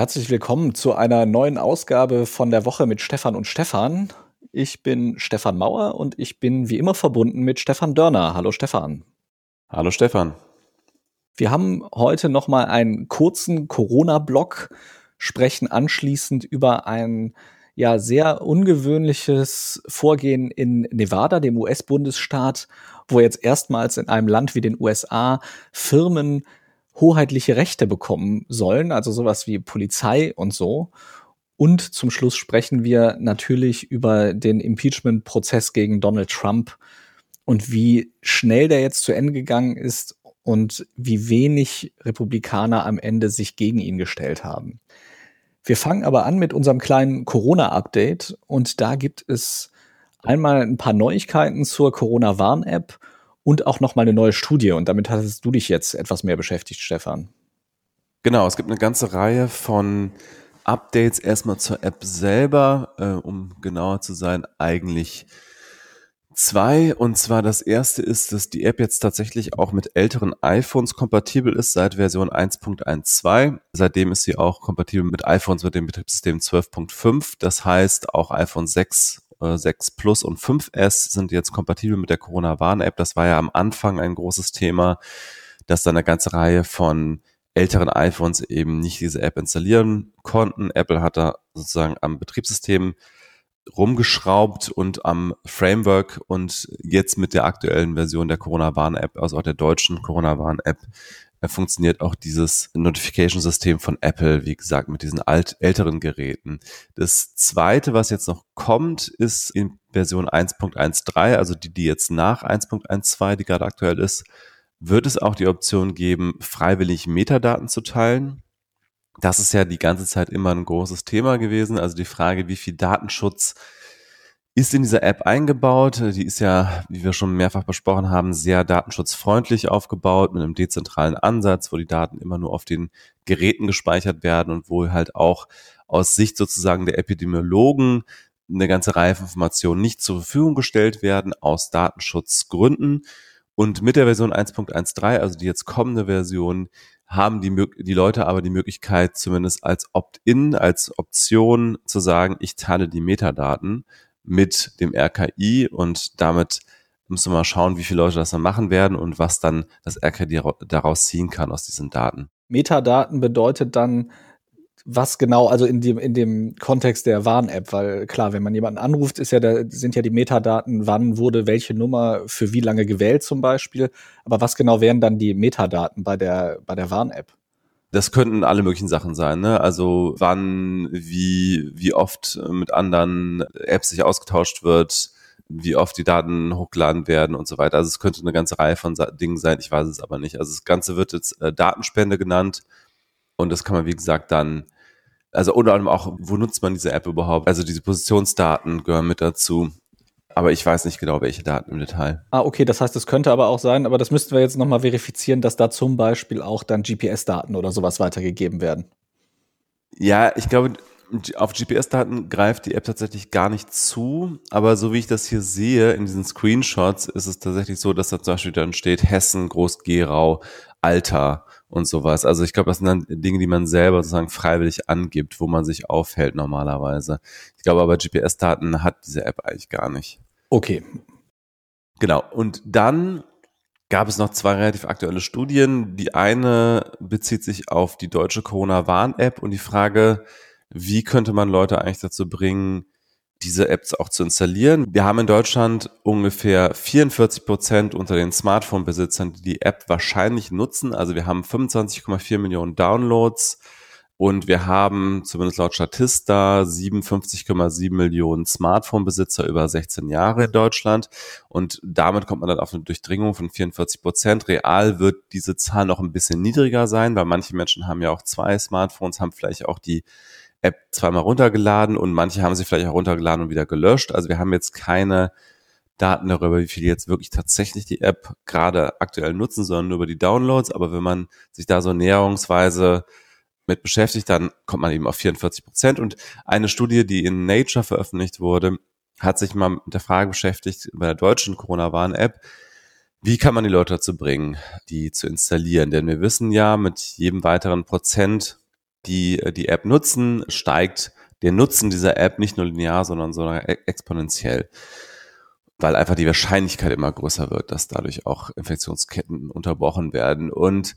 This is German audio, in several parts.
Herzlich willkommen zu einer neuen Ausgabe von der Woche mit Stefan und Stefan. Ich bin Stefan Mauer und ich bin wie immer verbunden mit Stefan Dörner. Hallo Stefan. Hallo Stefan. Wir haben heute noch mal einen kurzen Corona-Block, sprechen anschließend über ein ja sehr ungewöhnliches Vorgehen in Nevada, dem US-Bundesstaat, wo jetzt erstmals in einem Land wie den USA Firmen hoheitliche Rechte bekommen sollen, also sowas wie Polizei und so. Und zum Schluss sprechen wir natürlich über den Impeachment-Prozess gegen Donald Trump und wie schnell der jetzt zu Ende gegangen ist und wie wenig Republikaner am Ende sich gegen ihn gestellt haben. Wir fangen aber an mit unserem kleinen Corona-Update und da gibt es einmal ein paar Neuigkeiten zur Corona-Warn-App und auch noch mal eine neue Studie. Und damit hattest du dich jetzt etwas mehr beschäftigt, Stefan. Genau, es gibt eine ganze Reihe von Updates erstmal zur App selber, äh, um genauer zu sein, eigentlich zwei. Und zwar das erste ist, dass die App jetzt tatsächlich auch mit älteren iPhones kompatibel ist seit Version 1.12. Seitdem ist sie auch kompatibel mit iPhones mit dem Betriebssystem 12.5. Das heißt, auch iPhone 6 6 Plus und 5S sind jetzt kompatibel mit der Corona-Warn-App. Das war ja am Anfang ein großes Thema, dass da eine ganze Reihe von älteren iPhones eben nicht diese App installieren konnten. Apple hat da sozusagen am Betriebssystem rumgeschraubt und am Framework und jetzt mit der aktuellen Version der Corona-Warn-App, also auch der deutschen Corona-Warn-App, funktioniert auch dieses Notification-System von Apple, wie gesagt, mit diesen alt, älteren Geräten. Das zweite, was jetzt noch kommt, ist in Version 1.13, also die, die jetzt nach 1.12, die gerade aktuell ist, wird es auch die Option geben, freiwillig Metadaten zu teilen. Das ist ja die ganze Zeit immer ein großes Thema gewesen. Also die Frage, wie viel Datenschutz ist in dieser App eingebaut. Die ist ja, wie wir schon mehrfach besprochen haben, sehr datenschutzfreundlich aufgebaut mit einem dezentralen Ansatz, wo die Daten immer nur auf den Geräten gespeichert werden und wo halt auch aus Sicht sozusagen der Epidemiologen eine ganze Reihe von Informationen nicht zur Verfügung gestellt werden aus Datenschutzgründen. Und mit der Version 1.13, also die jetzt kommende Version, haben die, die Leute aber die Möglichkeit, zumindest als Opt-in, als Option zu sagen, ich teile die Metadaten mit dem RKI und damit müssen wir mal schauen, wie viele Leute das dann machen werden und was dann das RKI daraus ziehen kann aus diesen Daten. Metadaten bedeutet dann, was genau, also in dem, in dem Kontext der Warn-App, weil klar, wenn man jemanden anruft, ist ja, da sind ja die Metadaten, wann wurde welche Nummer für wie lange gewählt zum Beispiel. Aber was genau wären dann die Metadaten bei der, bei der Warn-App? Das könnten alle möglichen Sachen sein, ne? Also wann, wie, wie oft mit anderen Apps sich ausgetauscht wird, wie oft die Daten hochgeladen werden und so weiter. Also es könnte eine ganze Reihe von Dingen sein, ich weiß es aber nicht. Also das Ganze wird jetzt äh, Datenspende genannt und das kann man, wie gesagt, dann, also unter anderem auch, wo nutzt man diese App überhaupt? Also diese Positionsdaten gehören mit dazu. Aber ich weiß nicht genau, welche Daten im Detail. Ah, okay, das heißt, es könnte aber auch sein, aber das müssten wir jetzt nochmal verifizieren, dass da zum Beispiel auch dann GPS-Daten oder sowas weitergegeben werden. Ja, ich glaube, auf GPS-Daten greift die App tatsächlich gar nicht zu, aber so wie ich das hier sehe in diesen Screenshots, ist es tatsächlich so, dass da zum Beispiel dann steht Hessen, Groß-Gerau, Alter und sowas. Also ich glaube, das sind dann Dinge, die man selber sozusagen freiwillig angibt, wo man sich aufhält normalerweise. Ich glaube aber, GPS-Daten hat diese App eigentlich gar nicht. Okay. Genau. Und dann gab es noch zwei relativ aktuelle Studien. Die eine bezieht sich auf die deutsche Corona-Warn-App und die Frage, wie könnte man Leute eigentlich dazu bringen, diese Apps auch zu installieren. Wir haben in Deutschland ungefähr 44 Prozent unter den Smartphone-Besitzern, die die App wahrscheinlich nutzen. Also wir haben 25,4 Millionen Downloads und wir haben zumindest laut Statista 57,7 Millionen Smartphone-Besitzer über 16 Jahre in Deutschland. Und damit kommt man dann auf eine Durchdringung von 44 Prozent. Real wird diese Zahl noch ein bisschen niedriger sein, weil manche Menschen haben ja auch zwei Smartphones, haben vielleicht auch die App zweimal runtergeladen und manche haben sie vielleicht auch runtergeladen und wieder gelöscht. Also wir haben jetzt keine Daten darüber, wie viele jetzt wirklich tatsächlich die App gerade aktuell nutzen, sondern nur über die Downloads. Aber wenn man sich da so näherungsweise mit beschäftigt, dann kommt man eben auf 44 Prozent. Und eine Studie, die in Nature veröffentlicht wurde, hat sich mal mit der Frage beschäftigt, bei der deutschen Corona-Warn-App, wie kann man die Leute dazu bringen, die zu installieren? Denn wir wissen ja, mit jedem weiteren Prozent die äh, die App nutzen, steigt der Nutzen dieser App nicht nur linear, sondern sondern exponentiell. Weil einfach die Wahrscheinlichkeit immer größer wird, dass dadurch auch Infektionsketten unterbrochen werden. Und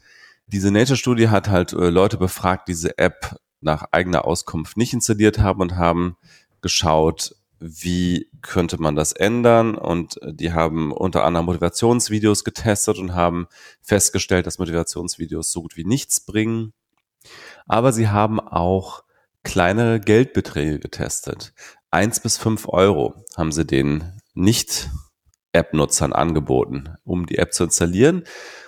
diese Nature-Studie hat halt äh, Leute befragt, diese App nach eigener Auskunft nicht installiert haben und haben geschaut, wie könnte man das ändern? Und die haben unter anderem Motivationsvideos getestet und haben festgestellt, dass Motivationsvideos so gut wie nichts bringen. Aber sie haben auch kleinere Geldbeträge getestet. Eins bis fünf Euro haben sie den Nicht-App-Nutzern angeboten, um die App zu installieren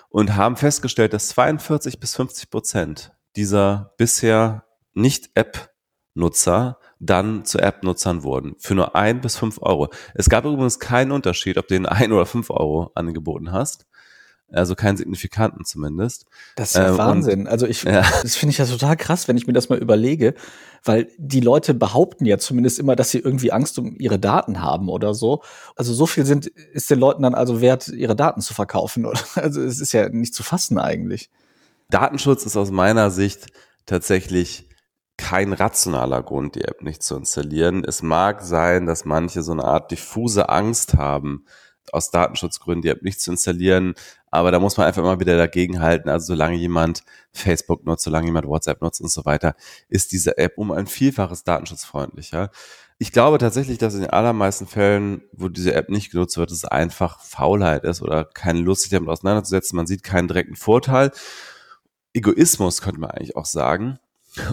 und haben festgestellt, dass 42 bis 50 Prozent dieser bisher Nicht-App-Nutzer dann zu App-Nutzern wurden. Für nur ein bis fünf Euro. Es gab übrigens keinen Unterschied, ob du den ein oder fünf Euro angeboten hast. Also keinen signifikanten zumindest. Das ist ja äh, Wahnsinn. Und, also ich, ja. das finde ich ja total krass, wenn ich mir das mal überlege, weil die Leute behaupten ja zumindest immer, dass sie irgendwie Angst um ihre Daten haben oder so. Also so viel sind, ist den Leuten dann also wert, ihre Daten zu verkaufen. Oder? Also es ist ja nicht zu fassen eigentlich. Datenschutz ist aus meiner Sicht tatsächlich kein rationaler Grund, die App nicht zu installieren. Es mag sein, dass manche so eine Art diffuse Angst haben, aus Datenschutzgründen die App nicht zu installieren, aber da muss man einfach immer wieder dagegen halten. Also solange jemand Facebook nutzt, solange jemand WhatsApp nutzt und so weiter, ist diese App um ein Vielfaches datenschutzfreundlicher. Ich glaube tatsächlich, dass in den allermeisten Fällen, wo diese App nicht genutzt wird, es einfach Faulheit ist oder keine Lust, sich damit auseinanderzusetzen. Man sieht keinen direkten Vorteil. Egoismus könnte man eigentlich auch sagen.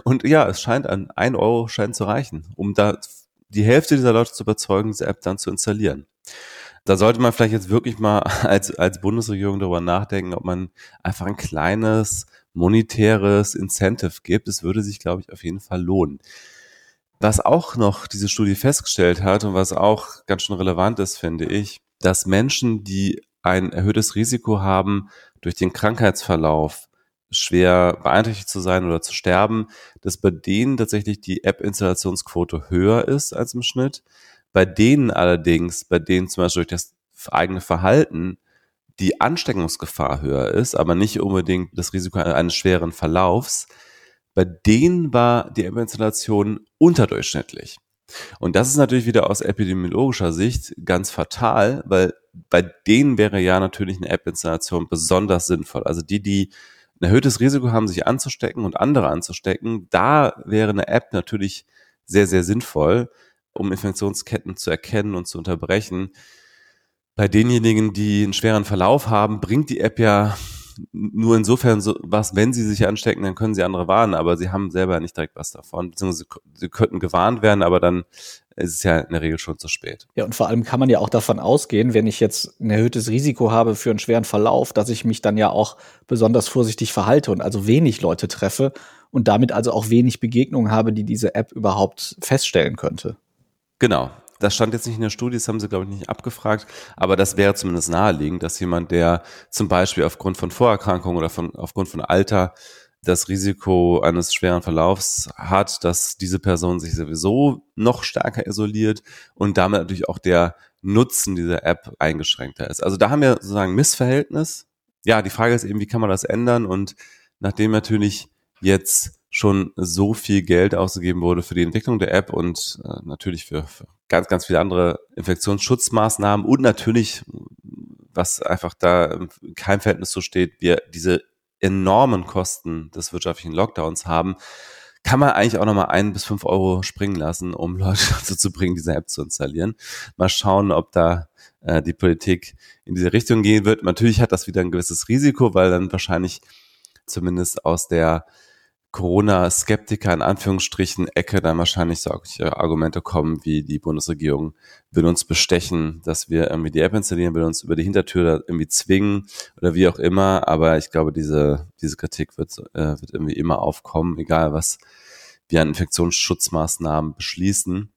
Und ja, es scheint an ein Euro scheint zu reichen, um da die Hälfte dieser Leute zu überzeugen, diese App dann zu installieren. Da sollte man vielleicht jetzt wirklich mal als, als Bundesregierung darüber nachdenken, ob man einfach ein kleines monetäres Incentive gibt. Es würde sich, glaube ich, auf jeden Fall lohnen. Was auch noch diese Studie festgestellt hat und was auch ganz schön relevant ist, finde ich, dass Menschen, die ein erhöhtes Risiko haben durch den Krankheitsverlauf, schwer beeinträchtigt zu sein oder zu sterben, dass bei denen tatsächlich die App-Installationsquote höher ist als im Schnitt. Bei denen allerdings, bei denen zum Beispiel durch das eigene Verhalten die Ansteckungsgefahr höher ist, aber nicht unbedingt das Risiko eines schweren Verlaufs, bei denen war die App-Installation unterdurchschnittlich. Und das ist natürlich wieder aus epidemiologischer Sicht ganz fatal, weil bei denen wäre ja natürlich eine App-Installation besonders sinnvoll. Also die, die ein erhöhtes Risiko haben, sich anzustecken und andere anzustecken, da wäre eine App natürlich sehr, sehr sinnvoll, um Infektionsketten zu erkennen und zu unterbrechen. Bei denjenigen, die einen schweren Verlauf haben, bringt die App ja nur insofern so was, wenn sie sich anstecken, dann können sie andere warnen, aber sie haben selber nicht direkt was davon, beziehungsweise sie könnten gewarnt werden, aber dann ist es ja in der Regel schon zu spät. Ja, und vor allem kann man ja auch davon ausgehen, wenn ich jetzt ein erhöhtes Risiko habe für einen schweren Verlauf, dass ich mich dann ja auch besonders vorsichtig verhalte und also wenig Leute treffe und damit also auch wenig Begegnungen habe, die diese App überhaupt feststellen könnte. Genau. Das stand jetzt nicht in der Studie, das haben sie, glaube ich, nicht abgefragt, aber das wäre zumindest naheliegend, dass jemand, der zum Beispiel aufgrund von Vorerkrankungen oder von, aufgrund von Alter das Risiko eines schweren Verlaufs hat, dass diese Person sich sowieso noch stärker isoliert und damit natürlich auch der Nutzen dieser App eingeschränkter ist. Also da haben wir sozusagen Missverhältnis. Ja, die Frage ist eben, wie kann man das ändern? Und nachdem natürlich jetzt schon so viel Geld ausgegeben wurde für die Entwicklung der App und äh, natürlich für, für ganz, ganz viele andere Infektionsschutzmaßnahmen und natürlich, was einfach da im Keimverhältnis so steht, wir diese enormen Kosten des wirtschaftlichen Lockdowns haben, kann man eigentlich auch nochmal ein bis fünf Euro springen lassen, um Leute dazu zu bringen, diese App zu installieren. Mal schauen, ob da äh, die Politik in diese Richtung gehen wird. Natürlich hat das wieder ein gewisses Risiko, weil dann wahrscheinlich zumindest aus der Corona-Skeptiker in Anführungsstrichen Ecke dann wahrscheinlich solche Argumente kommen, wie die Bundesregierung will uns bestechen, dass wir irgendwie die App installieren, will uns über die Hintertür irgendwie zwingen oder wie auch immer. Aber ich glaube, diese, diese Kritik wird, äh, wird irgendwie immer aufkommen, egal was wir an Infektionsschutzmaßnahmen beschließen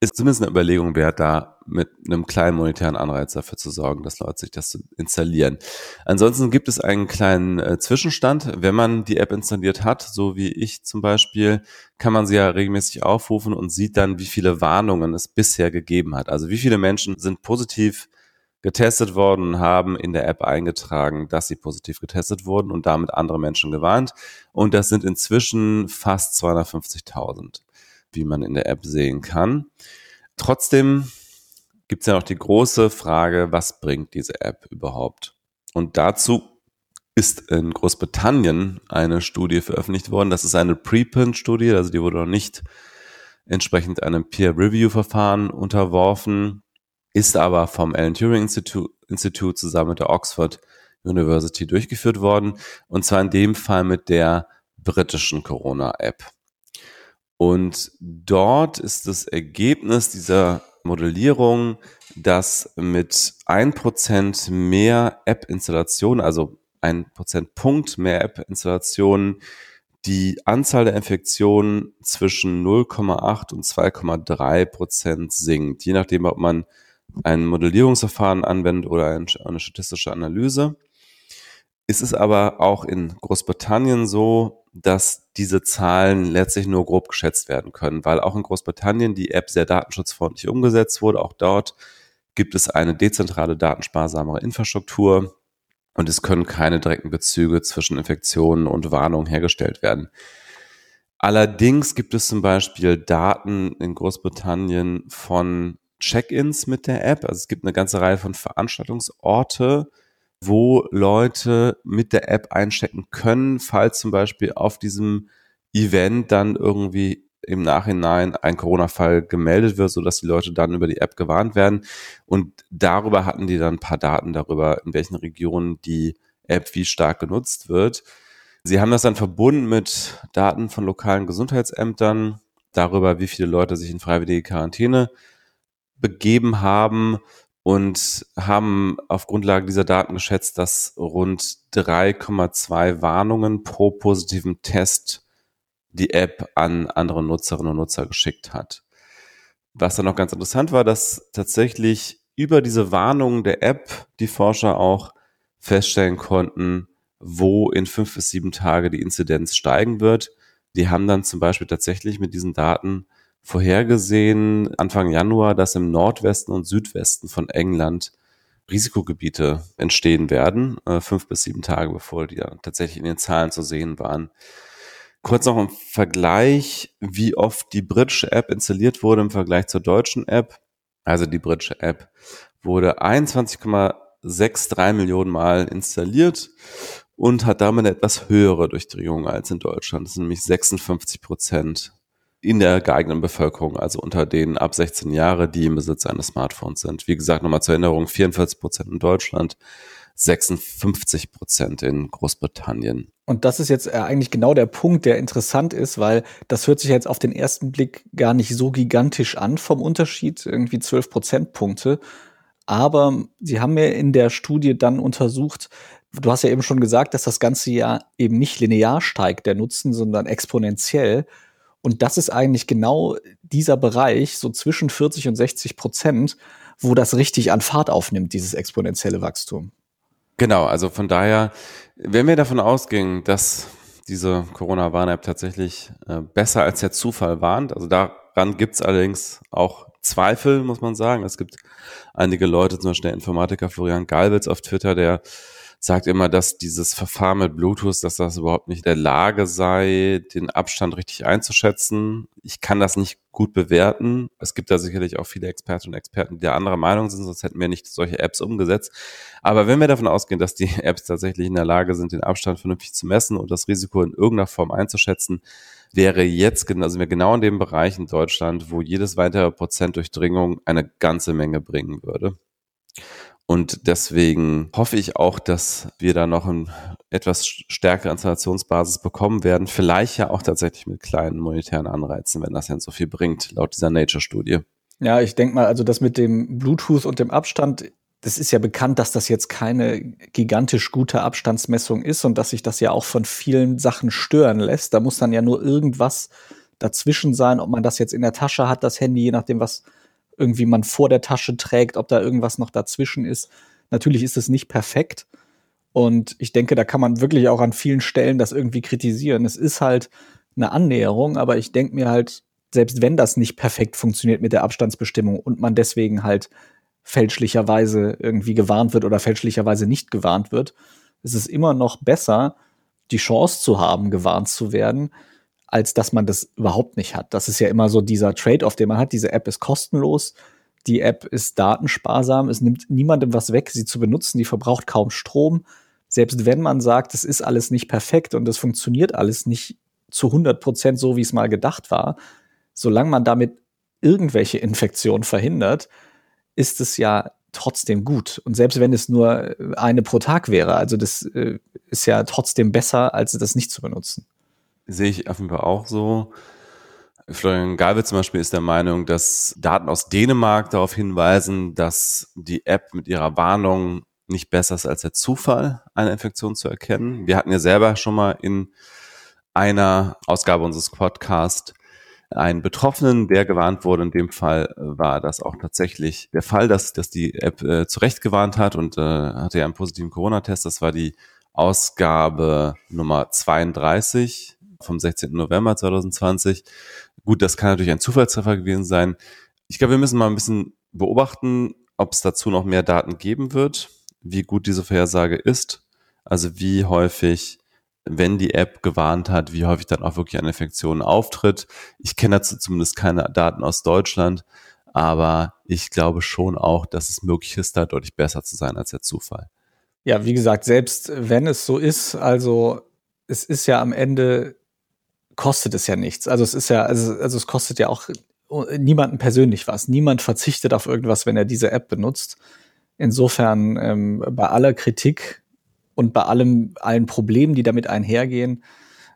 ist zumindest eine Überlegung wert, da mit einem kleinen monetären Anreiz dafür zu sorgen, dass Leute sich das installieren. Ansonsten gibt es einen kleinen äh, Zwischenstand. Wenn man die App installiert hat, so wie ich zum Beispiel, kann man sie ja regelmäßig aufrufen und sieht dann, wie viele Warnungen es bisher gegeben hat. Also wie viele Menschen sind positiv getestet worden und haben in der App eingetragen, dass sie positiv getestet wurden und damit andere Menschen gewarnt. Und das sind inzwischen fast 250.000, wie man in der App sehen kann. Trotzdem gibt es ja noch die große Frage, was bringt diese App überhaupt? Und dazu ist in Großbritannien eine Studie veröffentlicht worden. Das ist eine Preprint-Studie, also die wurde noch nicht entsprechend einem Peer-Review-Verfahren unterworfen, ist aber vom Alan Turing Institute, Institute zusammen mit der Oxford University durchgeführt worden. Und zwar in dem Fall mit der britischen Corona-App. Und dort ist das Ergebnis dieser Modellierung, dass mit ein Prozent mehr App-Installationen, also ein Prozentpunkt mehr App-Installationen, die Anzahl der Infektionen zwischen 0,8 und 2,3 Prozent sinkt, je nachdem, ob man ein Modellierungsverfahren anwendet oder eine statistische Analyse. Es ist aber auch in Großbritannien so, dass diese Zahlen letztlich nur grob geschätzt werden können, weil auch in Großbritannien die App sehr datenschutzfreundlich umgesetzt wurde. Auch dort gibt es eine dezentrale, datensparsamere Infrastruktur und es können keine direkten Bezüge zwischen Infektionen und Warnungen hergestellt werden. Allerdings gibt es zum Beispiel Daten in Großbritannien von Check-ins mit der App. Also es gibt eine ganze Reihe von Veranstaltungsorte, wo Leute mit der App einchecken können, falls zum Beispiel auf diesem Event dann irgendwie im Nachhinein ein Corona-Fall gemeldet wird, sodass die Leute dann über die App gewarnt werden. Und darüber hatten die dann ein paar Daten darüber, in welchen Regionen die App wie stark genutzt wird. Sie haben das dann verbunden mit Daten von lokalen Gesundheitsämtern darüber, wie viele Leute sich in freiwillige Quarantäne begeben haben und haben auf Grundlage dieser Daten geschätzt, dass rund 3,2 Warnungen pro positiven Test die App an andere Nutzerinnen und Nutzer geschickt hat. Was dann noch ganz interessant war, dass tatsächlich über diese Warnungen der App die Forscher auch feststellen konnten, wo in fünf bis sieben Tage die Inzidenz steigen wird. Die haben dann zum Beispiel tatsächlich mit diesen Daten vorhergesehen, Anfang Januar, dass im Nordwesten und Südwesten von England Risikogebiete entstehen werden, äh, fünf bis sieben Tage bevor die dann tatsächlich in den Zahlen zu sehen waren. Kurz noch im Vergleich, wie oft die britische App installiert wurde im Vergleich zur deutschen App. Also die britische App wurde 21,63 Millionen Mal installiert und hat damit eine etwas höhere Durchdringung als in Deutschland. Das sind nämlich 56 Prozent in der geeigneten Bevölkerung, also unter denen ab 16 Jahre, die im Besitz eines Smartphones sind. Wie gesagt, nochmal zur Erinnerung, 44 Prozent in Deutschland, 56 Prozent in Großbritannien. Und das ist jetzt äh, eigentlich genau der Punkt, der interessant ist, weil das hört sich jetzt auf den ersten Blick gar nicht so gigantisch an vom Unterschied, irgendwie 12 Prozentpunkte. Aber sie haben mir in der Studie dann untersucht, du hast ja eben schon gesagt, dass das ganze Jahr eben nicht linear steigt, der Nutzen, sondern exponentiell. Und das ist eigentlich genau dieser Bereich, so zwischen 40 und 60 Prozent, wo das richtig an Fahrt aufnimmt, dieses exponentielle Wachstum. Genau, also von daher, wenn wir davon ausgehen, dass diese Corona-Warn-App tatsächlich äh, besser als der Zufall warnt, also daran gibt es allerdings auch Zweifel, muss man sagen. Es gibt einige Leute, zum Beispiel der Informatiker Florian Galwitz auf Twitter, der sagt immer, dass dieses Verfahren mit Bluetooth, dass das überhaupt nicht in der Lage sei, den Abstand richtig einzuschätzen. Ich kann das nicht gut bewerten. Es gibt da sicherlich auch viele Experten und Experten, die der anderer Meinung sind, sonst hätten wir nicht solche Apps umgesetzt. Aber wenn wir davon ausgehen, dass die Apps tatsächlich in der Lage sind, den Abstand vernünftig zu messen und das Risiko in irgendeiner Form einzuschätzen, wäre jetzt, also wir genau in dem Bereich in Deutschland, wo jedes weitere Prozent Durchdringung eine ganze Menge bringen würde. Und deswegen hoffe ich auch, dass wir da noch ein etwas stärkere Installationsbasis bekommen werden. Vielleicht ja auch tatsächlich mit kleinen monetären Anreizen, wenn das denn so viel bringt, laut dieser Nature-Studie. Ja, ich denke mal, also das mit dem Bluetooth und dem Abstand, das ist ja bekannt, dass das jetzt keine gigantisch gute Abstandsmessung ist und dass sich das ja auch von vielen Sachen stören lässt. Da muss dann ja nur irgendwas dazwischen sein, ob man das jetzt in der Tasche hat, das Handy, je nachdem, was irgendwie man vor der Tasche trägt, ob da irgendwas noch dazwischen ist. Natürlich ist es nicht perfekt. Und ich denke, da kann man wirklich auch an vielen Stellen das irgendwie kritisieren. Es ist halt eine Annäherung, aber ich denke mir halt, selbst wenn das nicht perfekt funktioniert mit der Abstandsbestimmung und man deswegen halt fälschlicherweise irgendwie gewarnt wird oder fälschlicherweise nicht gewarnt wird. Es ist immer noch besser, die Chance zu haben, gewarnt zu werden, als dass man das überhaupt nicht hat. Das ist ja immer so dieser Trade-off, den man hat. Diese App ist kostenlos, die App ist datensparsam, es nimmt niemandem was weg, sie zu benutzen, die verbraucht kaum Strom. Selbst wenn man sagt, es ist alles nicht perfekt und es funktioniert alles nicht zu 100 Prozent so, wie es mal gedacht war, solange man damit irgendwelche Infektionen verhindert, ist es ja trotzdem gut. Und selbst wenn es nur eine pro Tag wäre, also das äh, ist ja trotzdem besser, als das nicht zu benutzen. Sehe ich auf jeden Fall auch so. Florian Galve zum Beispiel ist der Meinung, dass Daten aus Dänemark darauf hinweisen, dass die App mit ihrer Warnung nicht besser ist als der Zufall, eine Infektion zu erkennen. Wir hatten ja selber schon mal in einer Ausgabe unseres Podcasts einen Betroffenen, der gewarnt wurde. In dem Fall war das auch tatsächlich der Fall, dass, dass die App äh, zurecht gewarnt hat und äh, hatte ja einen positiven Corona-Test. Das war die Ausgabe Nummer 32 vom 16. November 2020. Gut, das kann natürlich ein Zufallstreffer gewesen sein. Ich glaube, wir müssen mal ein bisschen beobachten, ob es dazu noch mehr Daten geben wird, wie gut diese Vorhersage ist, also wie häufig, wenn die App gewarnt hat, wie häufig dann auch wirklich eine Infektion auftritt. Ich kenne dazu zumindest keine Daten aus Deutschland, aber ich glaube schon auch, dass es möglich ist, da deutlich besser zu sein als der Zufall. Ja, wie gesagt, selbst wenn es so ist, also es ist ja am Ende kostet es ja nichts. Also es ist ja, also, also es kostet ja auch niemanden persönlich was. Niemand verzichtet auf irgendwas, wenn er diese App benutzt. Insofern ähm, bei aller Kritik und bei allem, allen Problemen, die damit einhergehen,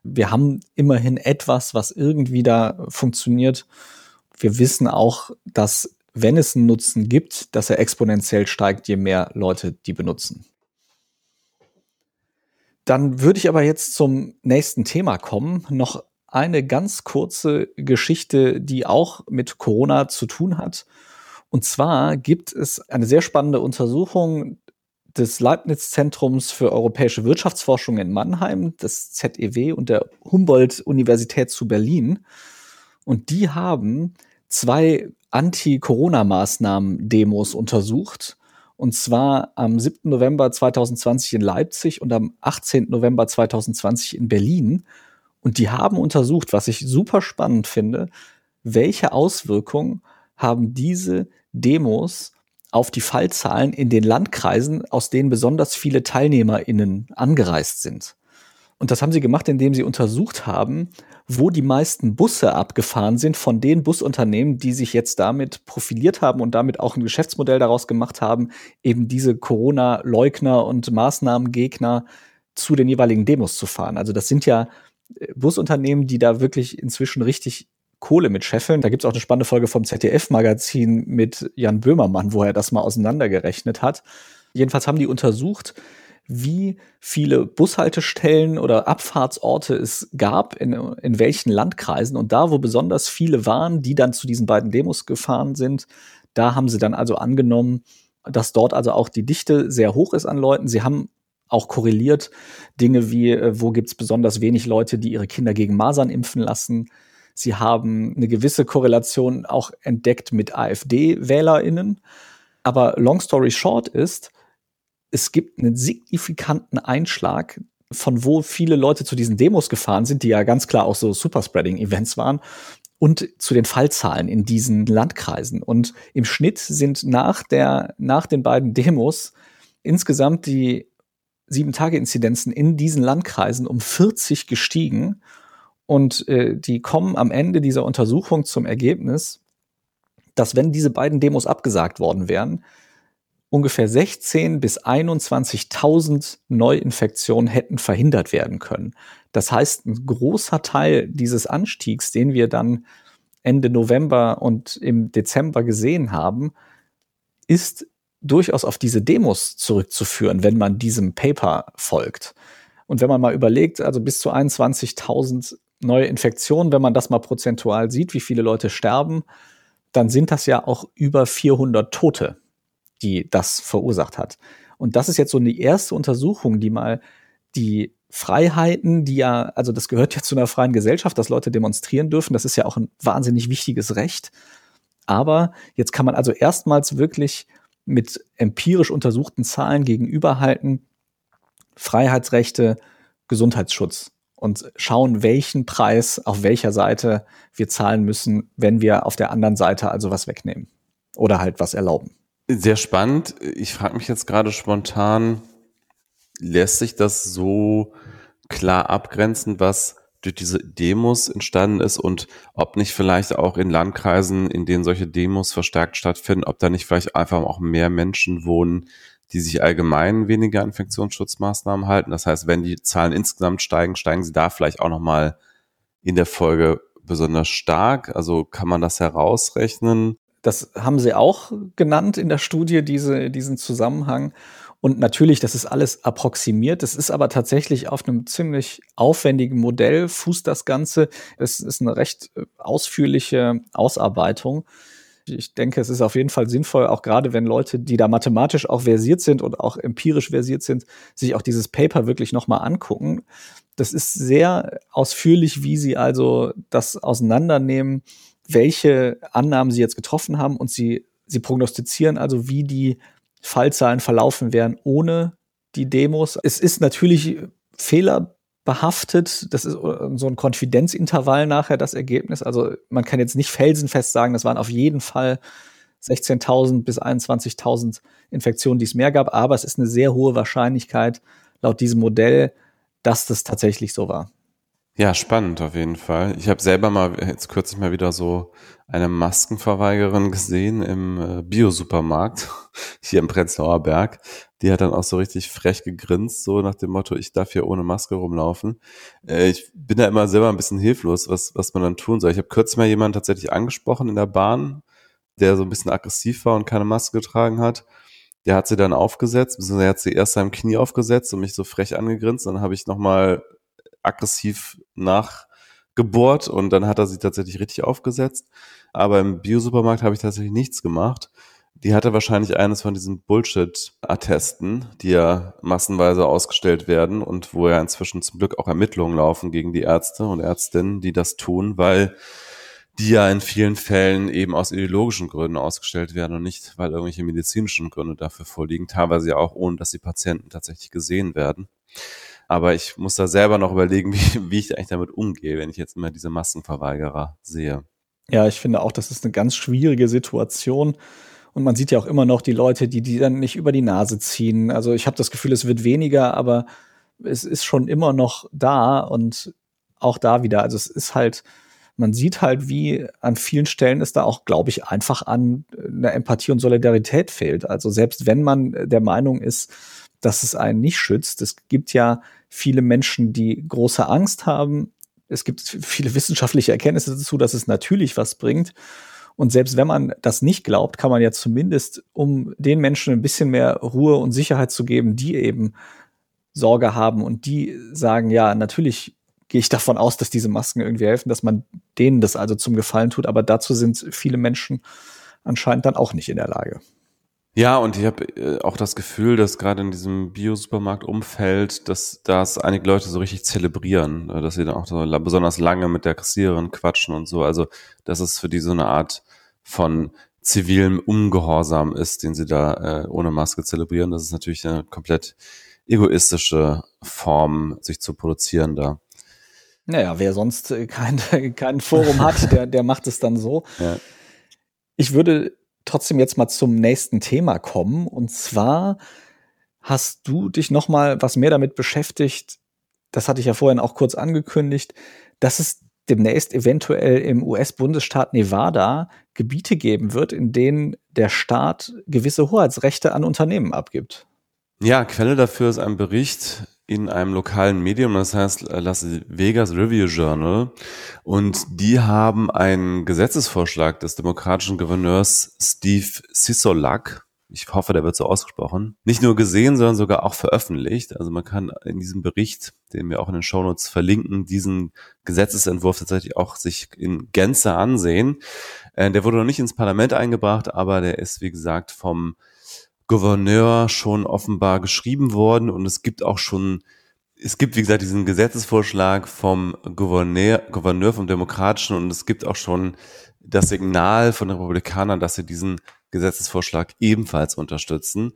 wir haben immerhin etwas, was irgendwie da funktioniert. Wir wissen auch, dass wenn es einen Nutzen gibt, dass er exponentiell steigt, je mehr Leute die benutzen. Dann würde ich aber jetzt zum nächsten Thema kommen. Noch eine ganz kurze Geschichte, die auch mit Corona zu tun hat. Und zwar gibt es eine sehr spannende Untersuchung des Leibniz-Zentrums für europäische Wirtschaftsforschung in Mannheim, des ZEW und der Humboldt-Universität zu Berlin. Und die haben zwei Anti-Corona-Maßnahmen-Demos untersucht und zwar am 7. November 2020 in Leipzig und am 18. November 2020 in Berlin. Und die haben untersucht, was ich super spannend finde, welche Auswirkungen haben diese Demos auf die Fallzahlen in den Landkreisen, aus denen besonders viele TeilnehmerInnen angereist sind. Und das haben sie gemacht, indem sie untersucht haben, wo die meisten Busse abgefahren sind von den Busunternehmen, die sich jetzt damit profiliert haben und damit auch ein Geschäftsmodell daraus gemacht haben, eben diese Corona-Leugner und Maßnahmengegner zu den jeweiligen Demos zu fahren. Also das sind ja äh, Busunternehmen, die da wirklich inzwischen richtig Kohle mit scheffeln. Da gibt's auch eine spannende Folge vom ZDF-Magazin mit Jan Böhmermann, wo er das mal auseinandergerechnet hat. Jedenfalls haben die untersucht, wie viele Bushaltestellen oder Abfahrtsorte es gab, in, in welchen Landkreisen. Und da, wo besonders viele waren, die dann zu diesen beiden Demos gefahren sind, da haben sie dann also angenommen, dass dort also auch die Dichte sehr hoch ist an Leuten. Sie haben auch korreliert Dinge wie, äh, wo gibt's besonders wenig Leute, die ihre Kinder gegen Masern impfen lassen. Sie haben eine gewisse Korrelation auch entdeckt mit AfD-WählerInnen. Aber long story short ist, es gibt einen signifikanten Einschlag von wo viele Leute zu diesen Demos gefahren sind, die ja ganz klar auch so Superspreading-Events waren, und zu den Fallzahlen in diesen Landkreisen. Und im Schnitt sind nach der, nach den beiden Demos insgesamt die Sieben-Tage-Inzidenzen in diesen Landkreisen um 40 gestiegen. Und äh, die kommen am Ende dieser Untersuchung zum Ergebnis, dass wenn diese beiden Demos abgesagt worden wären, ungefähr 16 bis 21.000 Neuinfektionen hätten verhindert werden können. Das heißt, ein großer Teil dieses Anstiegs, den wir dann Ende November und im Dezember gesehen haben, ist durchaus auf diese Demos zurückzuführen, wenn man diesem Paper folgt. Und wenn man mal überlegt, also bis zu 21.000 neue Infektionen, wenn man das mal prozentual sieht, wie viele Leute sterben, dann sind das ja auch über 400 Tote die das verursacht hat. Und das ist jetzt so eine erste Untersuchung, die mal die Freiheiten, die ja, also das gehört ja zu einer freien Gesellschaft, dass Leute demonstrieren dürfen. Das ist ja auch ein wahnsinnig wichtiges Recht. Aber jetzt kann man also erstmals wirklich mit empirisch untersuchten Zahlen gegenüberhalten, Freiheitsrechte, Gesundheitsschutz und schauen, welchen Preis auf welcher Seite wir zahlen müssen, wenn wir auf der anderen Seite also was wegnehmen oder halt was erlauben. Sehr spannend. Ich frage mich jetzt gerade spontan, lässt sich das so klar abgrenzen, was durch diese Demos entstanden ist und ob nicht vielleicht auch in Landkreisen, in denen solche Demos verstärkt stattfinden, ob da nicht vielleicht einfach auch mehr Menschen wohnen, die sich allgemein weniger Infektionsschutzmaßnahmen halten. Das heißt, wenn die Zahlen insgesamt steigen, steigen sie da vielleicht auch nochmal in der Folge besonders stark. Also kann man das herausrechnen? Das haben sie auch genannt in der Studie, diese, diesen Zusammenhang. Und natürlich, das ist alles approximiert. Das ist aber tatsächlich auf einem ziemlich aufwendigen Modell, fußt das Ganze. Es ist eine recht äh, ausführliche Ausarbeitung. Ich denke, es ist auf jeden Fall sinnvoll, auch gerade wenn Leute, die da mathematisch auch versiert sind und auch empirisch versiert sind, sich auch dieses Paper wirklich nochmal angucken. Das ist sehr ausführlich, wie sie also das auseinandernehmen, welche Annahmen sie jetzt getroffen haben und sie, sie prognostizieren also, wie die Fallzahlen verlaufen wären ohne die Demos. Es ist natürlich fehlerbehaftet. Das ist so ein Konfidenzintervall nachher das Ergebnis. Also man kann jetzt nicht felsenfest sagen, das waren auf jeden Fall 16.000 bis 21.000 Infektionen, die es mehr gab. Aber es ist eine sehr hohe Wahrscheinlichkeit laut diesem Modell, dass das tatsächlich so war. Ja, spannend auf jeden Fall. Ich habe selber mal jetzt kürzlich mal wieder so eine Maskenverweigerin gesehen im äh, Biosupermarkt hier im Prenzlauer Berg. Die hat dann auch so richtig frech gegrinst, so nach dem Motto, ich darf hier ohne Maske rumlaufen. Äh, ich bin da immer selber ein bisschen hilflos, was, was man dann tun soll. Ich habe kürzlich mal jemanden tatsächlich angesprochen in der Bahn, der so ein bisschen aggressiv war und keine Maske getragen hat. Der hat sie dann aufgesetzt, er hat sie erst seinem Knie aufgesetzt und mich so frech angegrinst. Dann habe ich nochmal aggressiv nachgebohrt und dann hat er sie tatsächlich richtig aufgesetzt. Aber im Biosupermarkt habe ich tatsächlich nichts gemacht. Die hatte wahrscheinlich eines von diesen Bullshit-Attesten, die ja massenweise ausgestellt werden und wo ja inzwischen zum Glück auch Ermittlungen laufen gegen die Ärzte und Ärztinnen, die das tun, weil die ja in vielen Fällen eben aus ideologischen Gründen ausgestellt werden und nicht, weil irgendwelche medizinischen Gründe dafür vorliegen, teilweise ja auch ohne, dass die Patienten tatsächlich gesehen werden. Aber ich muss da selber noch überlegen, wie, wie ich eigentlich damit umgehe, wenn ich jetzt immer diese Massenverweigerer sehe. Ja, ich finde auch, das ist eine ganz schwierige Situation. Und man sieht ja auch immer noch die Leute, die die dann nicht über die Nase ziehen. Also ich habe das Gefühl, es wird weniger, aber es ist schon immer noch da und auch da wieder. Also es ist halt, man sieht halt, wie an vielen Stellen es da auch, glaube ich, einfach an einer Empathie und Solidarität fehlt. Also selbst wenn man der Meinung ist, dass es einen nicht schützt, es gibt ja viele Menschen, die große Angst haben. Es gibt viele wissenschaftliche Erkenntnisse dazu, dass es natürlich was bringt. Und selbst wenn man das nicht glaubt, kann man ja zumindest, um den Menschen ein bisschen mehr Ruhe und Sicherheit zu geben, die eben Sorge haben und die sagen, ja, natürlich gehe ich davon aus, dass diese Masken irgendwie helfen, dass man denen das also zum Gefallen tut. Aber dazu sind viele Menschen anscheinend dann auch nicht in der Lage. Ja, und ich habe äh, auch das Gefühl, dass gerade in diesem Bio-Supermarkt-Umfeld, dass das einige Leute so richtig zelebrieren, äh, dass sie dann auch so besonders lange mit der Kassiererin quatschen und so. Also, dass es für die so eine Art von zivilem Ungehorsam ist, den sie da äh, ohne Maske zelebrieren. Das ist natürlich eine komplett egoistische Form, sich zu produzieren da. Naja, wer sonst äh, kein, kein Forum hat, der, der macht es dann so. Ja. Ich würde trotzdem jetzt mal zum nächsten Thema kommen. Und zwar hast du dich noch mal was mehr damit beschäftigt. Das hatte ich ja vorhin auch kurz angekündigt, dass es demnächst eventuell im US-Bundesstaat Nevada Gebiete geben wird, in denen der Staat gewisse Hoheitsrechte an Unternehmen abgibt. Ja, Quelle dafür ist ein Bericht in einem lokalen Medium, das heißt Las Vegas Review Journal. Und die haben einen Gesetzesvorschlag des demokratischen Gouverneurs Steve Sisolak, ich hoffe, der wird so ausgesprochen, nicht nur gesehen, sondern sogar auch veröffentlicht. Also man kann in diesem Bericht, den wir auch in den Shownotes verlinken, diesen Gesetzesentwurf tatsächlich auch sich in Gänze ansehen. Äh, der wurde noch nicht ins Parlament eingebracht, aber der ist, wie gesagt, vom Gouverneur schon offenbar geschrieben worden und es gibt auch schon es gibt, wie gesagt, diesen Gesetzesvorschlag vom Gouverneur, Gouverneur vom Demokratischen und es gibt auch schon das Signal von Republikanern, dass sie diesen Gesetzesvorschlag ebenfalls unterstützen.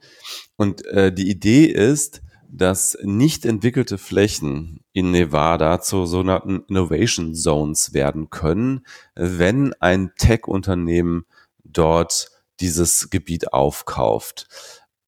Und äh, die Idee ist, dass nicht entwickelte Flächen in Nevada zu sogenannten Innovation Zones werden können, wenn ein Tech-Unternehmen dort dieses Gebiet aufkauft.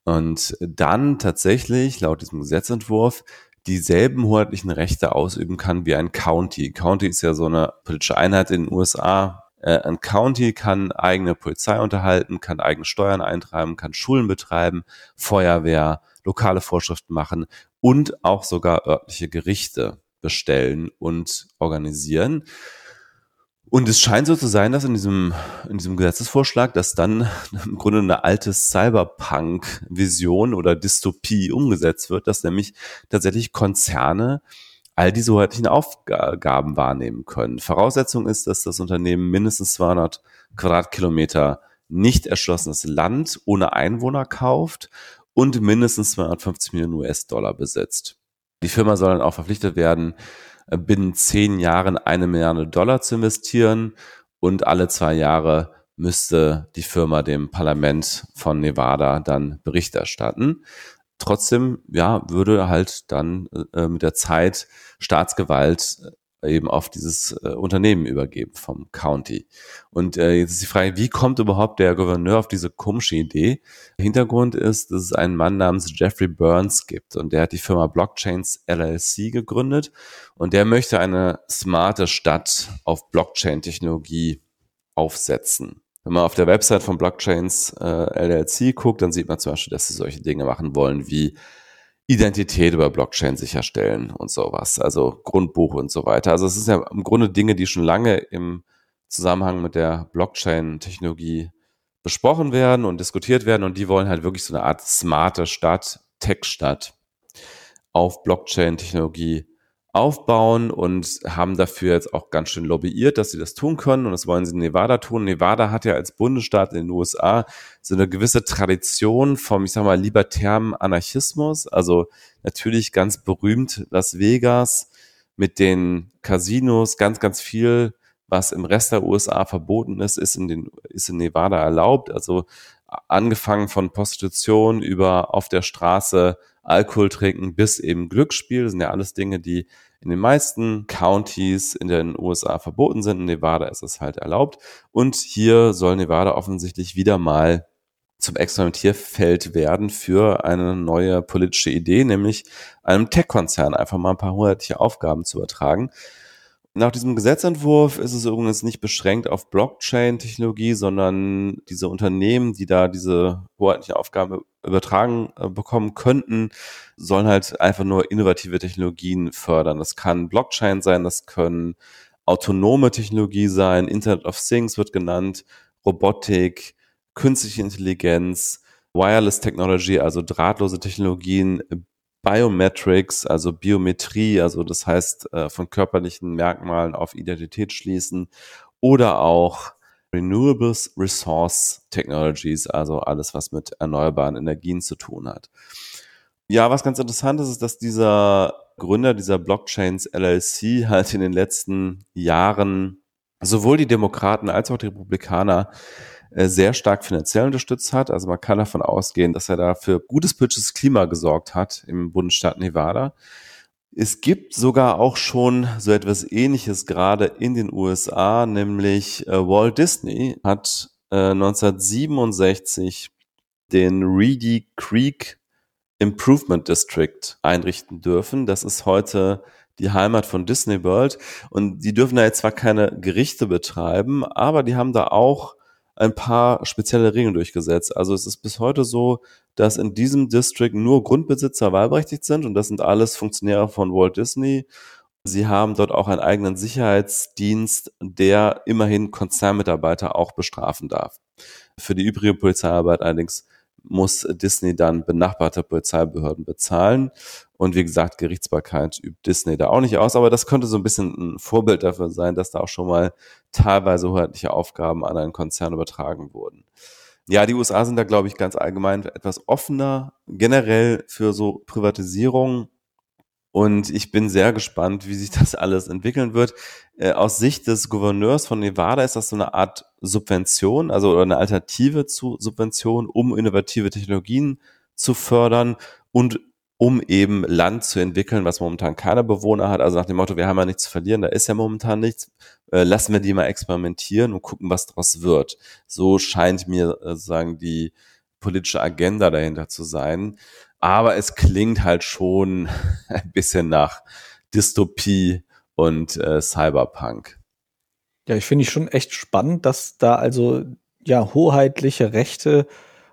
Und dann tatsächlich, laut diesem Gesetzentwurf, dieselben hoheitlichen Rechte ausüben kann wie ein County. County ist ja so eine politische Einheit in den USA. Äh, ein County kann eigene Polizei unterhalten, kann eigene Steuern eintreiben, kann Schulen betreiben, Feuerwehr, lokale Vorschriften machen und auch sogar örtliche Gerichte bestellen und organisieren. Und es scheint so zu sein, dass in diesem, in diesem Gesetzesvorschlag, dass dann im Grunde eine alte Cyberpunk-Vision oder Dystopie umgesetzt wird, dass nämlich tatsächlich Konzerne all diese hoheitlichen Aufgaben wahrnehmen können. Voraussetzung ist, dass das Unternehmen mindestens 200 Quadratkilometer nicht erschlossenes Land ohne Einwohner kauft und mindestens 250 Millionen US-Dollar besitzt. Die Firma soll dann auch verpflichtet werden, binnen zehn Jahren eine Milliarde Dollar zu investieren und alle zwei Jahre müsste die Firma dem Parlament von Nevada dann Bericht erstatten. Trotzdem, ja, würde halt dann äh, mit der Zeit Staatsgewalt eben auf dieses äh, Unternehmen übergeben vom County. Und äh, jetzt ist die Frage, wie kommt überhaupt der Gouverneur auf diese komische Idee? Hintergrund ist, dass es einen Mann namens Jeffrey Burns gibt und der hat die Firma Blockchains LLC gegründet und der möchte eine smarte Stadt auf Blockchain-Technologie aufsetzen. Wenn man auf der Website von Blockchains äh, LLC guckt, dann sieht man zum Beispiel, dass sie solche Dinge machen wollen wie Identität über Blockchain sicherstellen und sowas, also Grundbuch und so weiter. Also es ist ja im Grunde Dinge, die schon lange im Zusammenhang mit der Blockchain-Technologie besprochen werden und diskutiert werden und die wollen halt wirklich so eine Art smarte Stadt, Tech-Stadt auf Blockchain-Technologie aufbauen und haben dafür jetzt auch ganz schön lobbyiert, dass sie das tun können und das wollen sie in Nevada tun. Nevada hat ja als Bundesstaat in den USA so eine gewisse Tradition vom, ich sag mal, libertären Anarchismus. Also natürlich ganz berühmt Las Vegas mit den Casinos, ganz, ganz viel, was im Rest der USA verboten ist, ist in den, ist in Nevada erlaubt. Also angefangen von Prostitution über auf der Straße Alkohol trinken bis eben Glücksspiel. Das sind ja alles Dinge, die in den meisten Counties in den USA verboten sind. In Nevada ist es halt erlaubt. Und hier soll Nevada offensichtlich wieder mal zum Experimentierfeld werden für eine neue politische Idee, nämlich einem Tech-Konzern einfach mal ein paar hunderte Aufgaben zu übertragen. Nach diesem Gesetzentwurf ist es übrigens nicht beschränkt auf Blockchain-Technologie, sondern diese Unternehmen, die da diese hoheitliche Aufgabe übertragen äh, bekommen könnten, sollen halt einfach nur innovative Technologien fördern. Das kann Blockchain sein, das können autonome Technologie sein, Internet of Things wird genannt, Robotik, künstliche Intelligenz, Wireless Technology, also drahtlose Technologien, Biometrics, also Biometrie, also das heißt äh, von körperlichen Merkmalen auf Identität schließen oder auch Renewables Resource Technologies, also alles, was mit erneuerbaren Energien zu tun hat. Ja, was ganz interessant ist, ist, dass dieser Gründer dieser Blockchains LLC halt in den letzten Jahren sowohl die Demokraten als auch die Republikaner äh, sehr stark finanziell unterstützt hat. Also man kann davon ausgehen, dass er da für gutes politisches Klima gesorgt hat im Bundesstaat Nevada. Es gibt sogar auch schon so etwas Ähnliches gerade in den USA, nämlich äh, Walt Disney hat äh, 1967 den Reedy Creek Improvement District einrichten dürfen. Das ist heute die Heimat von Disney World. Und die dürfen da jetzt zwar keine Gerichte betreiben, aber die haben da auch ein paar spezielle Regeln durchgesetzt. Also es ist bis heute so, dass in diesem District nur Grundbesitzer wahlberechtigt sind und das sind alles Funktionäre von Walt Disney. Sie haben dort auch einen eigenen Sicherheitsdienst, der immerhin Konzernmitarbeiter auch bestrafen darf. Für die übrige Polizeiarbeit allerdings muss Disney dann benachbarte Polizeibehörden bezahlen. Und wie gesagt, Gerichtsbarkeit übt Disney da auch nicht aus, aber das könnte so ein bisschen ein Vorbild dafür sein, dass da auch schon mal teilweise hoheitliche Aufgaben an einen Konzern übertragen wurden. Ja, die USA sind da, glaube ich, ganz allgemein etwas offener, generell für so Privatisierung. Und ich bin sehr gespannt, wie sich das alles entwickeln wird. Äh, aus Sicht des Gouverneurs von Nevada ist das so eine Art Subvention, also eine Alternative zu Subvention, um innovative Technologien zu fördern und um eben Land zu entwickeln, was momentan keine Bewohner hat. Also nach dem Motto, wir haben ja nichts zu verlieren, da ist ja momentan nichts. Äh, lassen wir die mal experimentieren und gucken, was daraus wird. So scheint mir äh, sozusagen die politische Agenda dahinter zu sein. Aber es klingt halt schon ein bisschen nach Dystopie und äh, Cyberpunk. Ja, ich finde ich schon echt spannend, dass da also ja hoheitliche Rechte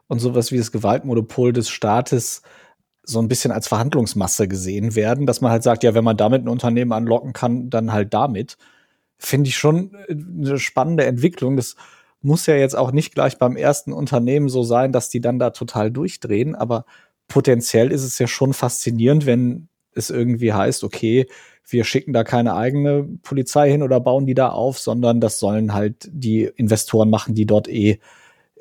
und sowas wie das Gewaltmonopol des Staates so ein bisschen als Verhandlungsmasse gesehen werden, dass man halt sagt, ja, wenn man damit ein Unternehmen anlocken kann, dann halt damit. Finde ich schon äh, eine spannende Entwicklung. Das muss ja jetzt auch nicht gleich beim ersten Unternehmen so sein, dass die dann da total durchdrehen, aber potenziell ist es ja schon faszinierend, wenn es irgendwie heißt, okay, wir schicken da keine eigene Polizei hin oder bauen die da auf, sondern das sollen halt die Investoren machen, die dort eh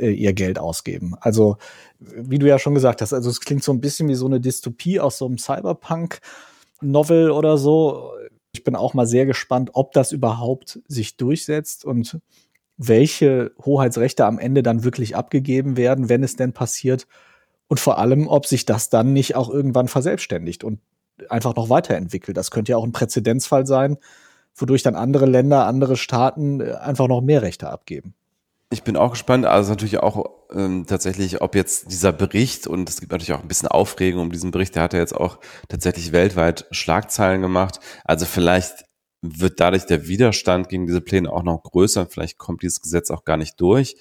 äh, ihr Geld ausgeben. Also, wie du ja schon gesagt hast, also es klingt so ein bisschen wie so eine Dystopie aus so einem Cyberpunk-Novel oder so. Ich bin auch mal sehr gespannt, ob das überhaupt sich durchsetzt und welche Hoheitsrechte am Ende dann wirklich abgegeben werden, wenn es denn passiert. Und vor allem, ob sich das dann nicht auch irgendwann verselbstständigt und einfach noch weiterentwickelt. Das könnte ja auch ein Präzedenzfall sein, wodurch dann andere Länder, andere Staaten äh, einfach noch mehr Rechte abgeben. Ich bin auch gespannt, also natürlich auch ähm, tatsächlich, ob jetzt dieser Bericht, und es gibt natürlich auch ein bisschen Aufregung um diesen Bericht, der hat ja jetzt auch tatsächlich weltweit Schlagzeilen gemacht. Also vielleicht wird dadurch der Widerstand gegen diese Pläne auch noch größer, vielleicht kommt dieses Gesetz auch gar nicht durch.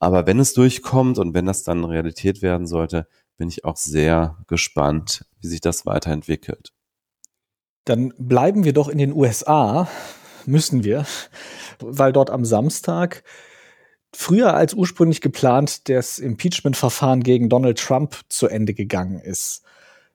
Aber wenn es durchkommt und wenn das dann Realität werden sollte, bin ich auch sehr gespannt, wie sich das weiterentwickelt. Dann bleiben wir doch in den USA, müssen wir, weil dort am Samstag früher als ursprünglich geplant das Impeachment-Verfahren gegen Donald Trump zu Ende gegangen ist.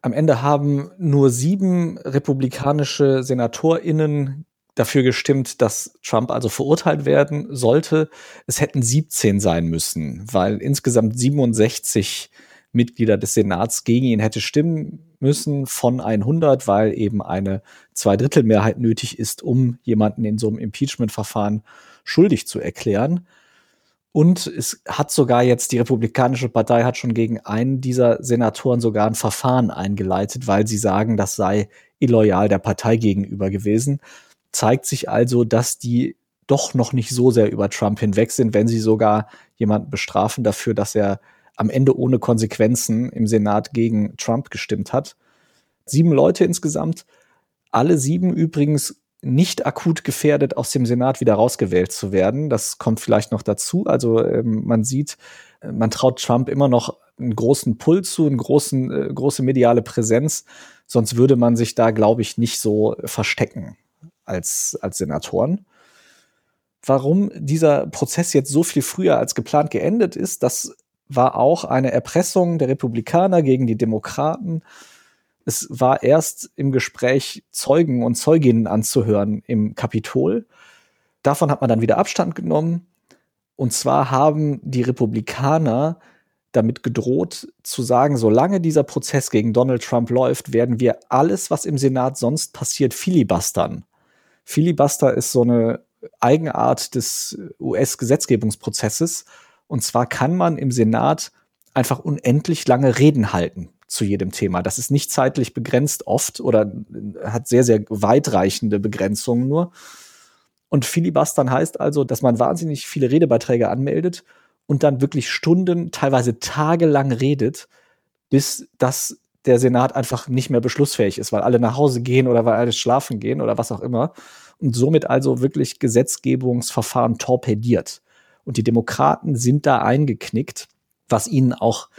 Am Ende haben nur sieben republikanische SenatorInnen dafür gestimmt, dass Trump also verurteilt werden sollte. Es hätten 17 sein müssen, weil insgesamt 67 Mitglieder des Senats gegen ihn hätte stimmen müssen von 100, weil eben eine Zweidrittelmehrheit nötig ist, um jemanden in so einem Impeachment-Verfahren schuldig zu erklären. Und es hat sogar jetzt, die Republikanische Partei hat schon gegen einen dieser Senatoren sogar ein Verfahren eingeleitet, weil sie sagen, das sei illoyal der Partei gegenüber gewesen. Zeigt sich also, dass die doch noch nicht so sehr über Trump hinweg sind, wenn sie sogar jemanden bestrafen dafür, dass er am Ende ohne Konsequenzen im Senat gegen Trump gestimmt hat. Sieben Leute insgesamt, alle sieben übrigens nicht akut gefährdet, aus dem Senat wieder rausgewählt zu werden. Das kommt vielleicht noch dazu. Also ähm, man sieht, äh, man traut Trump immer noch einen großen Pull zu, eine großen, äh, große mediale Präsenz. Sonst würde man sich da, glaube ich, nicht so verstecken als, als Senatoren. Warum dieser Prozess jetzt so viel früher als geplant geendet ist, das war auch eine Erpressung der Republikaner gegen die Demokraten es war erst im Gespräch, Zeugen und Zeuginnen anzuhören im Kapitol. Davon hat man dann wieder Abstand genommen. Und zwar haben die Republikaner damit gedroht zu sagen, solange dieser Prozess gegen Donald Trump läuft, werden wir alles, was im Senat sonst passiert, filibustern. Filibuster ist so eine Eigenart des US-Gesetzgebungsprozesses. Und zwar kann man im Senat einfach unendlich lange Reden halten zu jedem Thema. Das ist nicht zeitlich begrenzt oft oder hat sehr, sehr weitreichende Begrenzungen nur. Und Filibustern heißt also, dass man wahnsinnig viele Redebeiträge anmeldet und dann wirklich Stunden, teilweise tagelang redet, bis das der Senat einfach nicht mehr beschlussfähig ist, weil alle nach Hause gehen oder weil alle schlafen gehen oder was auch immer. Und somit also wirklich Gesetzgebungsverfahren torpediert. Und die Demokraten sind da eingeknickt, was ihnen auch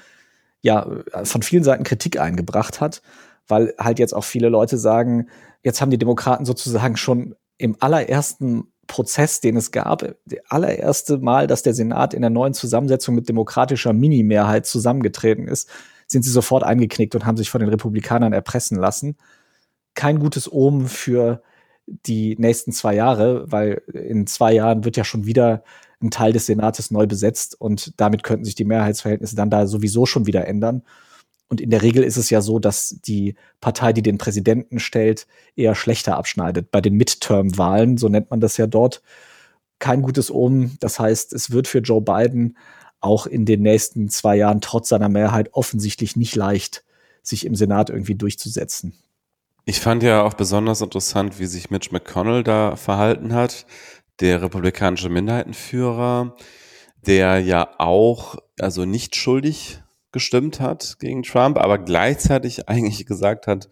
ja von vielen Seiten Kritik eingebracht hat, weil halt jetzt auch viele Leute sagen, jetzt haben die Demokraten sozusagen schon im allerersten Prozess, den es gab, der allererste Mal, dass der Senat in der neuen Zusammensetzung mit demokratischer Minimehrheit zusammengetreten ist, sind sie sofort eingeknickt und haben sich von den Republikanern erpressen lassen. Kein gutes Omen für die nächsten zwei Jahre, weil in zwei Jahren wird ja schon wieder ein Teil des Senates neu besetzt und damit könnten sich die Mehrheitsverhältnisse dann da sowieso schon wieder ändern. Und in der Regel ist es ja so, dass die Partei, die den Präsidenten stellt, eher schlechter abschneidet. Bei den Midterm-Wahlen, so nennt man das ja dort, kein gutes Omen. Das heißt, es wird für Joe Biden auch in den nächsten zwei Jahren trotz seiner Mehrheit offensichtlich nicht leicht, sich im Senat irgendwie durchzusetzen. Ich fand ja auch besonders interessant, wie sich Mitch McConnell da verhalten hat, der republikanische Minderheitenführer, der ja auch also nicht schuldig gestimmt hat gegen Trump, aber gleichzeitig eigentlich gesagt hat,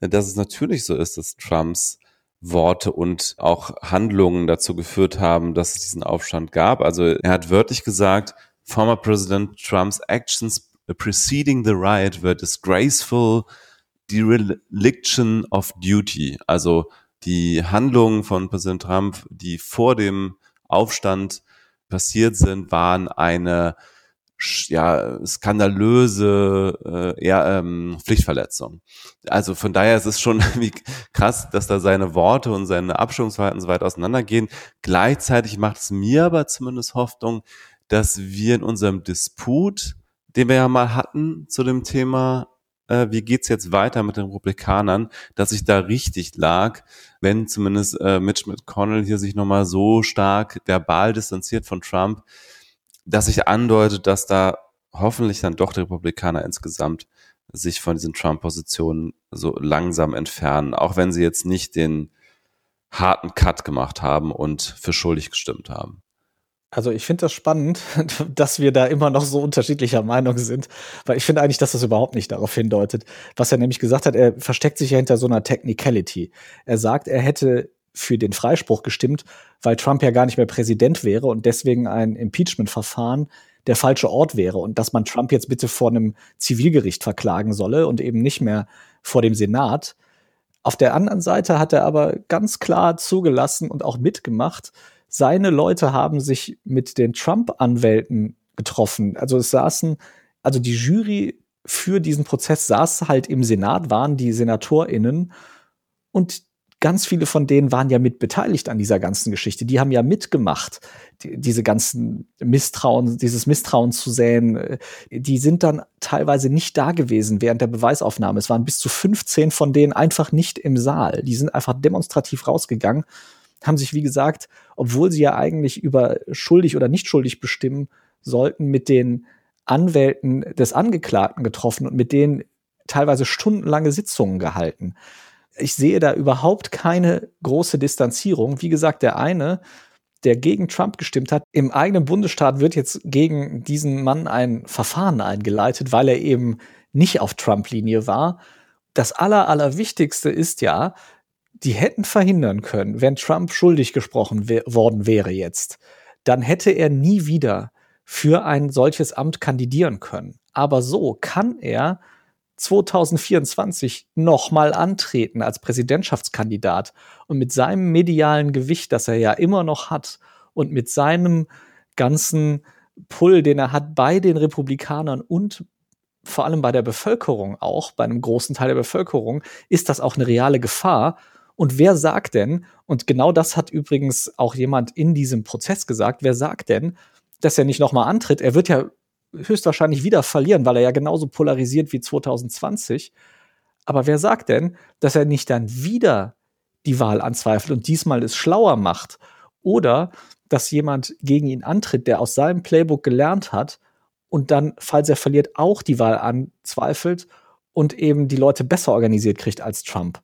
dass es natürlich so ist, dass Trumps Worte und auch Handlungen dazu geführt haben, dass es diesen Aufstand gab. Also er hat wörtlich gesagt, former President Trump's actions preceding the riot were disgraceful dereliction of duty. Also die Handlungen von Präsident Trump, die vor dem Aufstand passiert sind, waren eine ja, skandalöse äh, ja, ähm, Pflichtverletzung. Also von daher ist es schon wie krass, dass da seine Worte und seine Abstimmungsverhalten so weit auseinandergehen. Gleichzeitig macht es mir aber zumindest Hoffnung, dass wir in unserem Disput, den wir ja mal hatten zu dem Thema, äh, wie geht's jetzt weiter mit den Republikanern, dass ich da richtig lag, wenn zumindest äh, Mitch McConnell hier sich nochmal so stark verbal distanziert von Trump, dass sich andeutet, dass da hoffentlich dann doch die Republikaner insgesamt sich von diesen Trump-Positionen so langsam entfernen, auch wenn sie jetzt nicht den harten Cut gemacht haben und für schuldig gestimmt haben. Also ich finde das spannend, dass wir da immer noch so unterschiedlicher Meinung sind, weil ich finde eigentlich, dass das überhaupt nicht darauf hindeutet. Was er nämlich gesagt hat, er versteckt sich ja hinter so einer Technicality. Er sagt, er hätte für den Freispruch gestimmt, weil Trump ja gar nicht mehr Präsident wäre und deswegen ein Impeachment-Verfahren der falsche Ort wäre und dass man Trump jetzt bitte vor einem Zivilgericht verklagen solle und eben nicht mehr vor dem Senat. Auf der anderen Seite hat er aber ganz klar zugelassen und auch mitgemacht, seine Leute haben sich mit den Trump-Anwälten getroffen. Also es saßen, also die Jury für diesen Prozess saß halt im Senat, waren die SenatorInnen und ganz viele von denen waren ja mit beteiligt an dieser ganzen Geschichte. Die haben ja mitgemacht, die, diese ganzen Misstrauen, dieses Misstrauen zu säen. Die sind dann teilweise nicht da gewesen während der Beweisaufnahme. Es waren bis zu 15 von denen einfach nicht im Saal. Die sind einfach demonstrativ rausgegangen, haben sich, wie gesagt, obwohl sie ja eigentlich über schuldig oder nicht schuldig bestimmen sollten, mit den Anwälten des Angeklagten getroffen und mit denen teilweise stundenlange Sitzungen gehalten ich sehe da überhaupt keine große Distanzierung. Wie gesagt, der eine, der gegen Trump gestimmt hat, im eigenen Bundesstaat wird jetzt gegen diesen Mann ein Verfahren eingeleitet, weil er eben nicht auf Trump-Linie war. Das Aller, Allerwichtigste ist ja, die hätten verhindern können, wenn Trump schuldig gesprochen worden wäre jetzt, dann hätte er nie wieder für ein solches Amt kandidieren können. Aber so kann er 2024 nochmal antreten als Präsidentschaftskandidat und mit seinem medialen Gewicht, das er ja immer noch hat und mit seinem ganzen Pull, den er hat bei den Republikanern und vor allem bei der Bevölkerung auch, bei einem großen Teil der Bevölkerung, ist das auch eine reale Gefahr. Und wer sagt denn, und genau das hat übrigens auch jemand in diesem Prozess gesagt, wer sagt denn, dass er nicht nochmal antritt? Er wird ja höchstwahrscheinlich wieder verlieren, weil er ja genauso polarisiert wie 2020. Aber wer sagt denn, dass er nicht dann wieder die Wahl anzweifelt und diesmal es schlauer macht? Oder dass jemand gegen ihn antritt, der aus seinem Playbook gelernt hat und dann, falls er verliert, auch die Wahl anzweifelt und eben die Leute besser organisiert kriegt als Trump.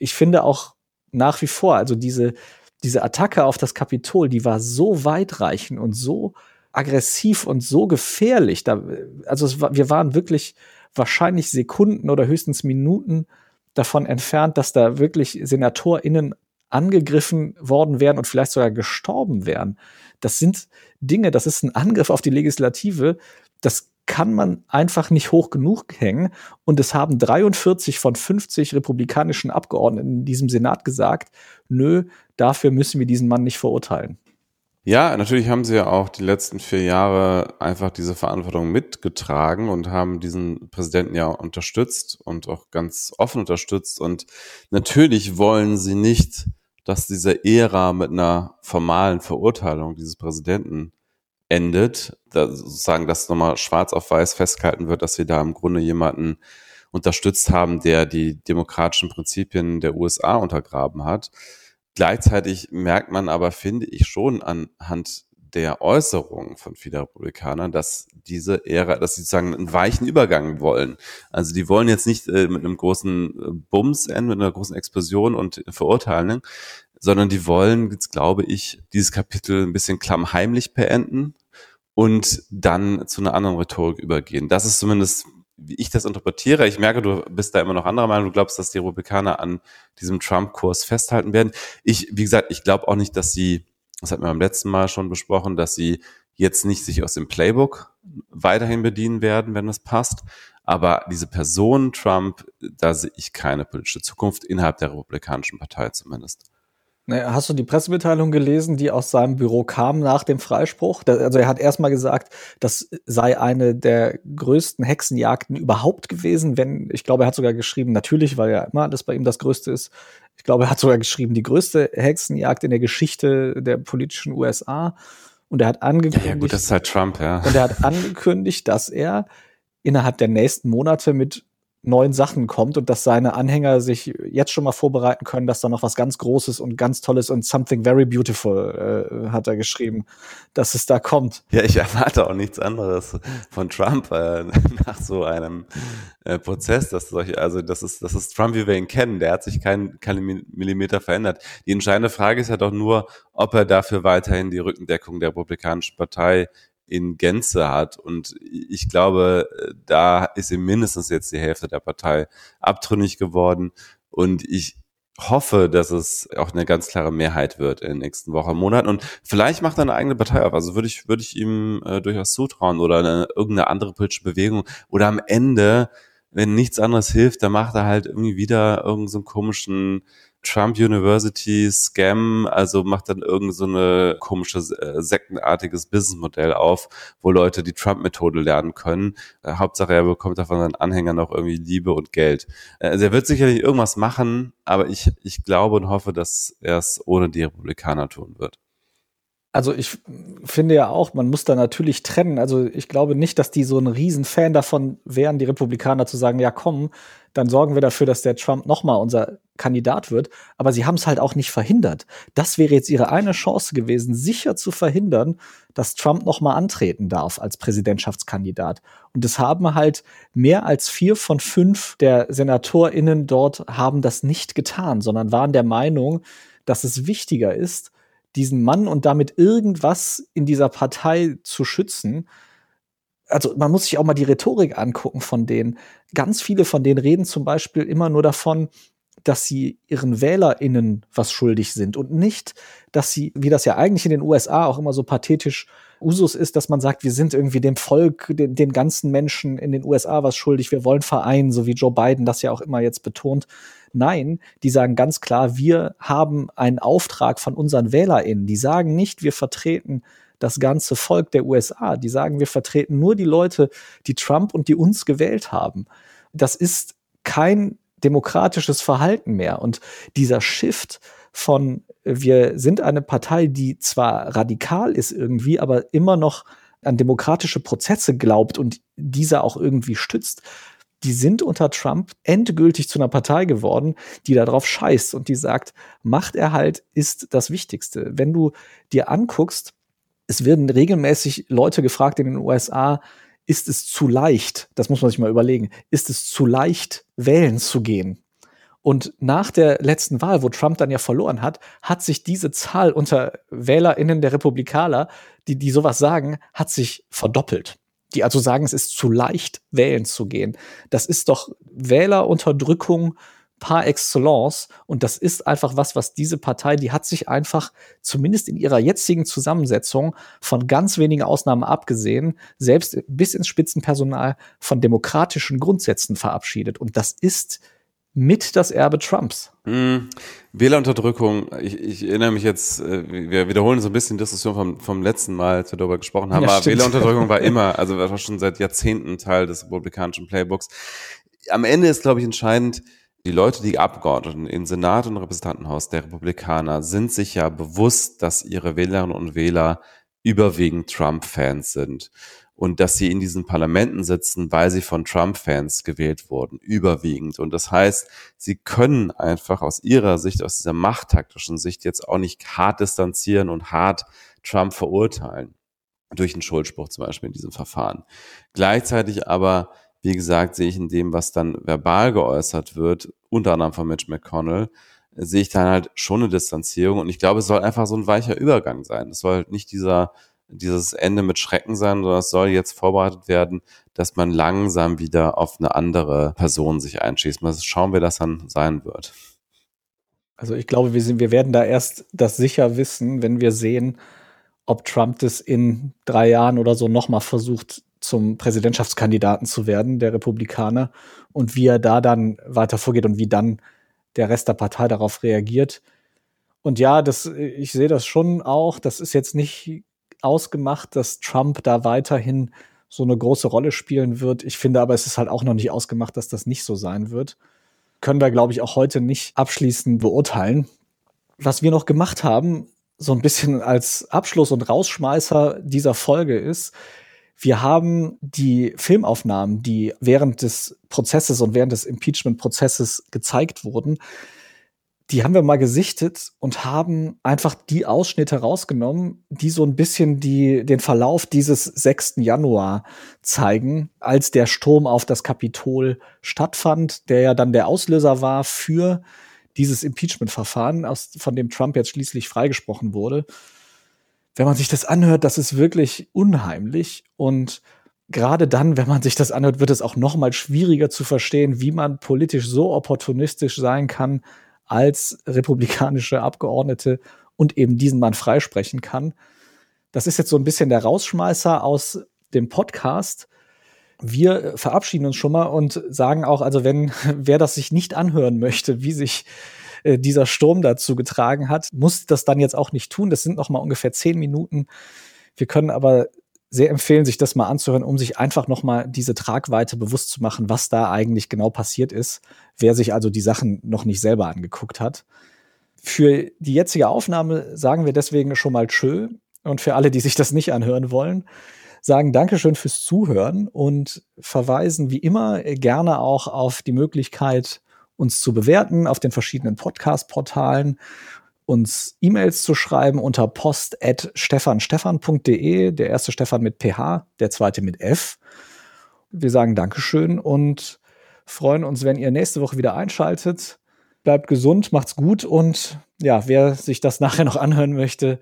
Ich finde auch nach wie vor, also diese, diese Attacke auf das Kapitol, die war so weitreichend und so aggressiv und so gefährlich. Da, also war, wir waren wirklich wahrscheinlich Sekunden oder höchstens Minuten davon entfernt, dass da wirklich SenatorInnen angegriffen worden wären und vielleicht sogar gestorben wären. Das sind Dinge, das ist ein Angriff auf die Legislative, das kann man einfach nicht hoch genug hängen. Und es haben 43 von 50 republikanischen Abgeordneten in diesem Senat gesagt, nö, dafür müssen wir diesen Mann nicht verurteilen. Ja, natürlich haben sie ja auch die letzten vier Jahre einfach diese Verantwortung mitgetragen und haben diesen Präsidenten ja unterstützt und auch ganz offen unterstützt. Und natürlich wollen sie nicht, dass diese Ära mit einer formalen Verurteilung dieses Präsidenten endet, da sozusagen, dass nochmal schwarz auf weiß festgehalten wird, dass sie da im Grunde jemanden unterstützt haben, der die demokratischen Prinzipien der USA untergraben hat. Gleichzeitig merkt man aber, finde ich schon anhand der Äußerungen von vielen Republikanern, dass diese Ära, dass sie sozusagen einen weichen Übergang wollen. Also die wollen jetzt nicht äh, mit einem großen äh, Bums enden, mit einer großen Explosion und Verurteilen, sondern die wollen, jetzt glaube ich, dieses Kapitel ein bisschen klammheimlich beenden und dann zu einer anderen Rhetorik übergehen. Das ist zumindest wie ich das interpretiere, ich merke, du bist da immer noch anderer Meinung, du glaubst, dass die Republikaner an diesem Trump-Kurs festhalten werden. Ich, wie gesagt, ich glaube auch nicht, dass sie, das hatten wir beim letzten Mal schon besprochen, dass sie jetzt nicht sich aus dem Playbook weiterhin bedienen werden, wenn das passt. Aber diese Person Trump, da sehe ich keine politische Zukunft innerhalb der Republikanischen Partei zumindest. Hast du die Pressemitteilung gelesen, die aus seinem Büro kam nach dem Freispruch? Also er hat erstmal gesagt, das sei eine der größten Hexenjagden überhaupt gewesen, wenn, ich glaube, er hat sogar geschrieben, natürlich, weil ja immer das bei ihm das Größte ist. Ich glaube, er hat sogar geschrieben, die größte Hexenjagd in der Geschichte der politischen USA. Und er hat angekündigt. Ja, ja gut, das ist halt Trump, ja. Und er hat angekündigt, dass er innerhalb der nächsten Monate mit neuen Sachen kommt und dass seine Anhänger sich jetzt schon mal vorbereiten können, dass da noch was ganz Großes und ganz Tolles und something very beautiful äh, hat er geschrieben, dass es da kommt. Ja, ich erwarte auch nichts anderes von Trump äh, nach so einem äh, Prozess, dass solche, also das ist das ist Trump, wie wir ihn kennen. Der hat sich kein, keine Millimeter verändert. Die entscheidende Frage ist ja doch nur, ob er dafür weiterhin die Rückendeckung der Republikanischen Partei in Gänze hat. Und ich glaube, da ist ihm mindestens jetzt die Hälfte der Partei abtrünnig geworden. Und ich hoffe, dass es auch eine ganz klare Mehrheit wird in den nächsten Wochen, Monaten. Und vielleicht macht er eine eigene Partei auf. Also würde ich, würde ich ihm äh, durchaus zutrauen oder eine, irgendeine andere politische Bewegung. Oder am Ende, wenn nichts anderes hilft, dann macht er halt irgendwie wieder irgendeinen so komischen Trump University Scam, also macht dann irgend so eine komische äh, sektenartiges Businessmodell auf, wo Leute die Trump-Methode lernen können. Äh, Hauptsache er bekommt da von seinen Anhängern auch irgendwie Liebe und Geld. Äh, also er wird sicherlich irgendwas machen, aber ich, ich glaube und hoffe, dass er es ohne die Republikaner tun wird. Also ich finde ja auch, man muss da natürlich trennen. Also ich glaube nicht, dass die so ein Riesenfan davon wären, die Republikaner zu sagen, ja komm, dann sorgen wir dafür, dass der Trump nochmal unser Kandidat wird. Aber sie haben es halt auch nicht verhindert. Das wäre jetzt ihre eine Chance gewesen, sicher zu verhindern, dass Trump nochmal antreten darf als Präsidentschaftskandidat. Und es haben halt mehr als vier von fünf der SenatorInnen dort haben das nicht getan, sondern waren der Meinung, dass es wichtiger ist, diesen Mann und damit irgendwas in dieser Partei zu schützen. Also man muss sich auch mal die Rhetorik angucken von denen. Ganz viele von denen reden zum Beispiel immer nur davon, dass sie ihren WählerInnen was schuldig sind und nicht, dass sie, wie das ja eigentlich in den USA auch immer so pathetisch Usus ist, dass man sagt, wir sind irgendwie dem Volk, den, den ganzen Menschen in den USA was schuldig, wir wollen vereinen, so wie Joe Biden das ja auch immer jetzt betont. Nein, die sagen ganz klar, wir haben einen Auftrag von unseren WählerInnen. Die sagen nicht, wir vertreten das ganze Volk der USA. Die sagen, wir vertreten nur die Leute, die Trump und die uns gewählt haben. Das ist kein demokratisches Verhalten mehr. Und dieser Shift von, wir sind eine Partei, die zwar radikal ist irgendwie, aber immer noch an demokratische Prozesse glaubt und diese auch irgendwie stützt, die sind unter Trump endgültig zu einer Partei geworden, die darauf scheißt und die sagt, Machterhalt ist das Wichtigste. Wenn du dir anguckst, es werden regelmäßig Leute gefragt in den USA, ist es zu leicht, das muss man sich mal überlegen, ist es zu leicht, wählen zu gehen? Und nach der letzten Wahl, wo Trump dann ja verloren hat, hat sich diese Zahl unter WählerInnen der Republikaner, die, die sowas sagen, hat sich verdoppelt die also sagen, es ist zu leicht, wählen zu gehen. Das ist doch Wählerunterdrückung par excellence. Und das ist einfach was, was diese Partei, die hat sich einfach, zumindest in ihrer jetzigen Zusammensetzung, von ganz wenigen Ausnahmen abgesehen, selbst bis ins Spitzenpersonal von demokratischen Grundsätzen verabschiedet. Und das ist mit das Erbe Trumps. Mhm. Wählerunterdrückung, ich, ich erinnere mich jetzt, äh, wir wiederholen so ein bisschen die Diskussion vom, vom letzten Mal, als wir darüber gesprochen haben, ja, aber Wählerunterdrückung war immer, also war schon seit Jahrzehnten Teil des republikanischen Playbooks. Am Ende ist, glaube ich, entscheidend, die Leute, die Abgeordneten im Senat und Repräsentantenhaus der Republikaner sind sich ja bewusst, dass ihre Wählerinnen und Wähler überwiegend Trump-Fans sind und dass sie in diesen Parlamenten sitzen, weil sie von Trump-Fans gewählt wurden, überwiegend. Und das heißt, sie können einfach aus ihrer Sicht, aus dieser machttaktischen Sicht jetzt auch nicht hart distanzieren und hart Trump verurteilen. Durch einen Schuldspruch zum Beispiel in diesem Verfahren. Gleichzeitig aber, wie gesagt, sehe ich in dem, was dann verbal geäußert wird, unter anderem von Mitch McConnell, sehe ich dann halt schon eine Distanzierung. Und ich glaube, es soll einfach so ein weicher Übergang sein. Es soll halt nicht dieser dieses Ende mit Schrecken sein, sondern es soll jetzt vorbereitet werden, dass man langsam wieder auf eine andere Person sich einschießt. Mal schauen, wie das dann sein wird. Also ich glaube, wir, sind, wir werden da erst das sicher wissen, wenn wir sehen, ob Trump das in drei Jahren oder so nochmal versucht, zum Präsidentschaftskandidaten zu werden, der Republikaner, und wie er da dann weiter vorgeht und wie dann der Rest der Partei darauf reagiert. Und ja, das, ich sehe das schon auch. Das ist jetzt nicht ausgemacht, dass Trump da weiterhin so eine große Rolle spielen wird. Ich finde aber, es ist halt auch noch nicht ausgemacht, dass das nicht so sein wird. Können wir, glaube ich, auch heute nicht abschließend beurteilen. Was wir noch gemacht haben, so ein bisschen als Abschluss und Rausschmeißer dieser Folge ist, wir haben die Filmaufnahmen, die während des Prozesses und während des Impeachment-Prozesses gezeigt wurden, die haben wir mal gesichtet und haben einfach die Ausschnitte rausgenommen, die so ein bisschen die, den Verlauf dieses 6. Januar zeigen, als der Sturm auf das Kapitol stattfand, der ja dann der Auslöser war für dieses Impeachment-Verfahren, von dem Trump jetzt schließlich freigesprochen wurde. Wenn man sich das anhört, das ist wirklich unheimlich und gerade dann, wenn man sich das anhört, wird es auch noch mal schwieriger zu verstehen, wie man politisch so opportunistisch sein kann, als republikanische Abgeordnete und eben diesen Mann freisprechen kann. Das ist jetzt so ein bisschen der Rausschmeißer aus dem Podcast. Wir verabschieden uns schon mal und sagen auch, also wenn wer das sich nicht anhören möchte, wie sich äh, dieser Sturm dazu getragen hat, muss das dann jetzt auch nicht tun. Das sind noch mal ungefähr zehn Minuten. Wir können aber sehr empfehlen, sich das mal anzuhören, um sich einfach noch mal diese Tragweite bewusst zu machen, was da eigentlich genau passiert ist, wer sich also die Sachen noch nicht selber angeguckt hat. Für die jetzige Aufnahme sagen wir deswegen schon mal tschö und für alle, die sich das nicht anhören wollen, sagen Dankeschön fürs Zuhören und verweisen wie immer gerne auch auf die Möglichkeit, uns zu bewerten auf den verschiedenen Podcast-Portalen uns E-Mails zu schreiben unter post.stefanstefan.de. Der erste Stefan mit PH, der zweite mit F. Wir sagen Dankeschön und freuen uns, wenn ihr nächste Woche wieder einschaltet. Bleibt gesund, macht's gut und ja, wer sich das nachher noch anhören möchte,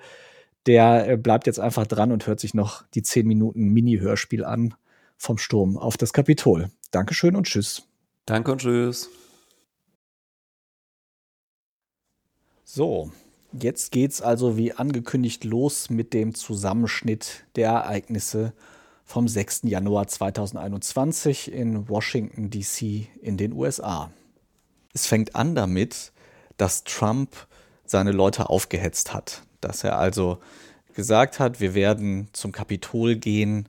der äh, bleibt jetzt einfach dran und hört sich noch die 10 Minuten Mini-Hörspiel an vom Sturm auf das Kapitol. Dankeschön und tschüss. Danke und tschüss. So, jetzt geht's also wie angekündigt los mit dem Zusammenschnitt der Ereignisse vom 6. Januar 2021 in Washington, DC in den USA. Es fängt an damit, dass Trump seine Leute aufgehetzt hat, dass er also gesagt hat, wir werden zum Kapitol gehen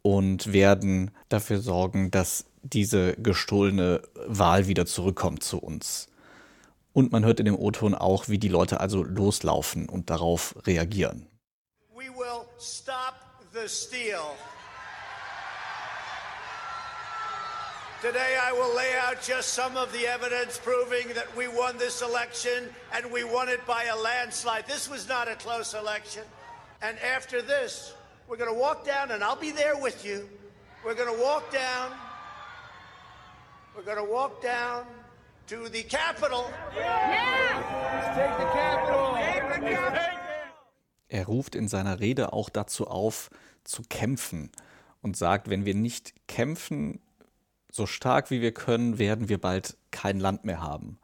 und werden dafür sorgen, dass diese gestohlene Wahl wieder zurückkommt zu uns. Und man hört in dem O-Ton auch, wie die Leute also loslaufen und darauf reagieren. We will stop the steal. Today I will lay out just some of the evidence proving that we won this election and we won it by a landslide. This was not a close election. And after this, we're going to walk down and I'll be there with you. We're going to walk down. We're going to walk down to the Capitol. Er ruft in seiner Rede auch dazu auf, zu kämpfen und sagt, wenn wir nicht kämpfen, so stark wie wir können, werden wir bald kein Land mehr haben.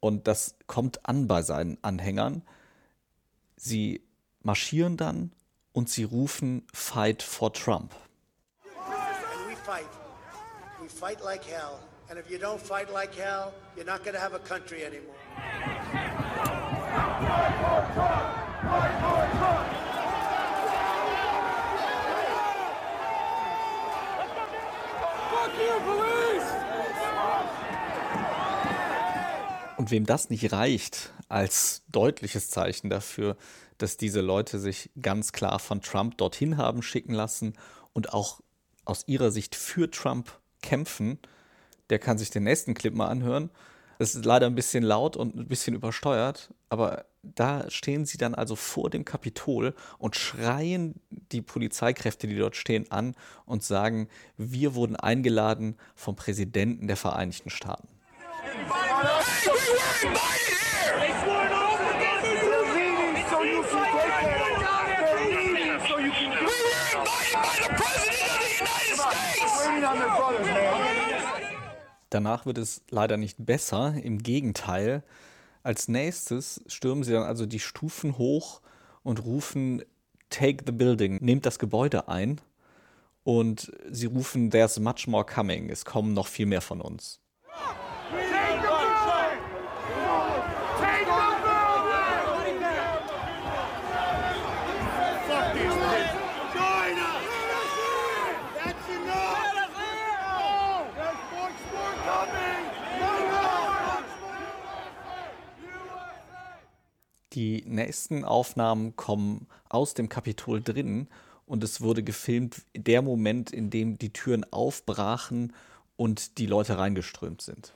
Und das kommt an bei seinen Anhängern. Sie marschieren dann und sie rufen Fight for Trump. We fight. We fight like hell. And if you don't fight like hell, you're not going to have a country anymore. Und wem das nicht reicht, als deutliches Zeichen dafür, dass diese Leute sich ganz klar von Trump dorthin haben schicken lassen und auch aus ihrer Sicht für Trump kämpfen. Der kann sich den nächsten Clip mal anhören. Das ist leider ein bisschen laut und ein bisschen übersteuert, aber da stehen sie dann also vor dem Kapitol und schreien die Polizeikräfte, die dort stehen, an und sagen, wir wurden eingeladen vom Präsidenten der Vereinigten Staaten. Danach wird es leider nicht besser, im Gegenteil. Als nächstes stürmen sie dann also die Stufen hoch und rufen Take the building, nehmt das Gebäude ein. Und sie rufen There's much more coming, es kommen noch viel mehr von uns. Die nächsten Aufnahmen kommen aus dem Kapitol drinnen und es wurde gefilmt der Moment, in dem die Türen aufbrachen und die Leute reingeströmt sind.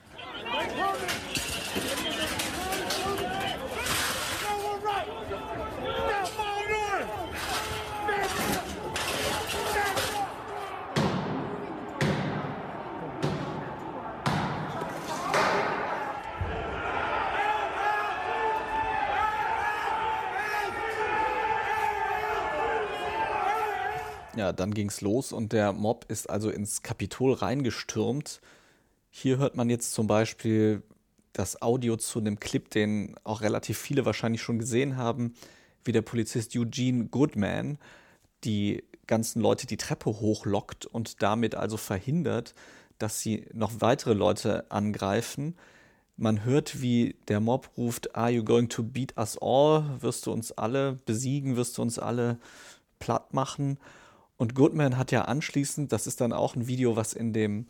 Ja, dann ging's los und der Mob ist also ins Kapitol reingestürmt. Hier hört man jetzt zum Beispiel das Audio zu einem Clip, den auch relativ viele wahrscheinlich schon gesehen haben, wie der Polizist Eugene Goodman die ganzen Leute die Treppe hochlockt und damit also verhindert, dass sie noch weitere Leute angreifen. Man hört, wie der Mob ruft, Are you going to beat us all? Wirst du uns alle besiegen? Wirst du uns alle platt machen? Und Goodman hat ja anschließend, das ist dann auch ein Video, was in dem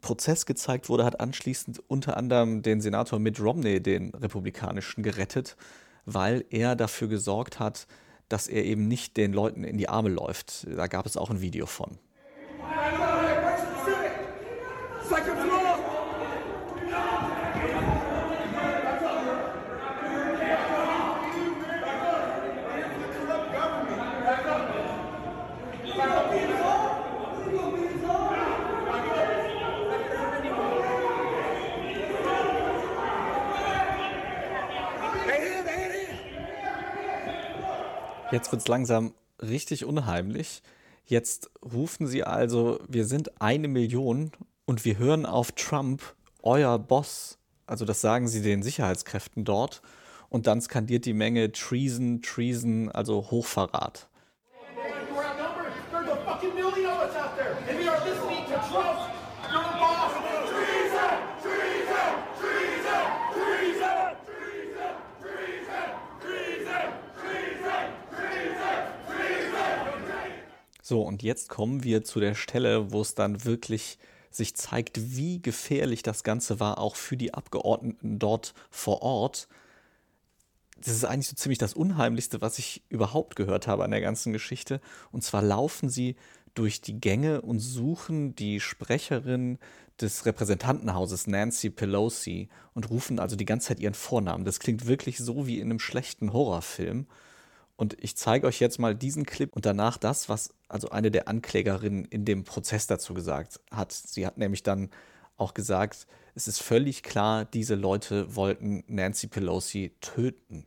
Prozess gezeigt wurde, hat anschließend unter anderem den Senator Mitt Romney, den Republikanischen, gerettet, weil er dafür gesorgt hat, dass er eben nicht den Leuten in die Arme läuft. Da gab es auch ein Video von. Jetzt wird es langsam richtig unheimlich. Jetzt rufen sie also, wir sind eine Million und wir hören auf Trump, euer Boss. Also das sagen sie den Sicherheitskräften dort. Und dann skandiert die Menge Treason, Treason, also Hochverrat. So, und jetzt kommen wir zu der Stelle, wo es dann wirklich sich zeigt, wie gefährlich das Ganze war, auch für die Abgeordneten dort vor Ort. Das ist eigentlich so ziemlich das Unheimlichste, was ich überhaupt gehört habe an der ganzen Geschichte. Und zwar laufen sie durch die Gänge und suchen die Sprecherin des Repräsentantenhauses, Nancy Pelosi, und rufen also die ganze Zeit ihren Vornamen. Das klingt wirklich so wie in einem schlechten Horrorfilm. Und ich zeige euch jetzt mal diesen Clip und danach das, was also eine der Anklägerinnen in dem Prozess dazu gesagt hat. Sie hat nämlich dann auch gesagt, es ist völlig klar, diese Leute wollten Nancy Pelosi töten.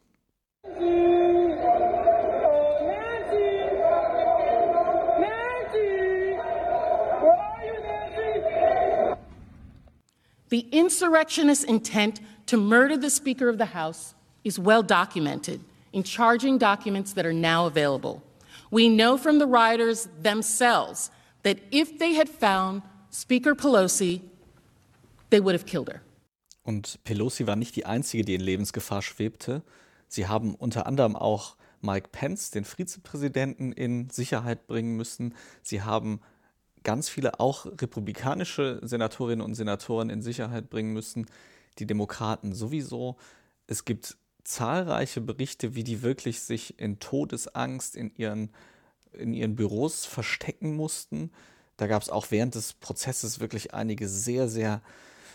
The insurrectionist intent to murder the Speaker of the House is well documented in charging documents that are now available. We know from the rioters themselves that if they had found Speaker Pelosi, they would have killed her. Und Pelosi war nicht die einzige, die in Lebensgefahr schwebte. Sie haben unter anderem auch Mike Pence, den Vizepräsidenten, in Sicherheit bringen müssen. Sie haben ganz viele auch republikanische Senatorinnen und Senatoren in Sicherheit bringen müssen. Die Demokraten sowieso. Es gibt zahlreiche Berichte, wie die wirklich sich in Todesangst in ihren, in ihren Büros verstecken mussten. Da gab es auch während des Prozesses wirklich einige sehr, sehr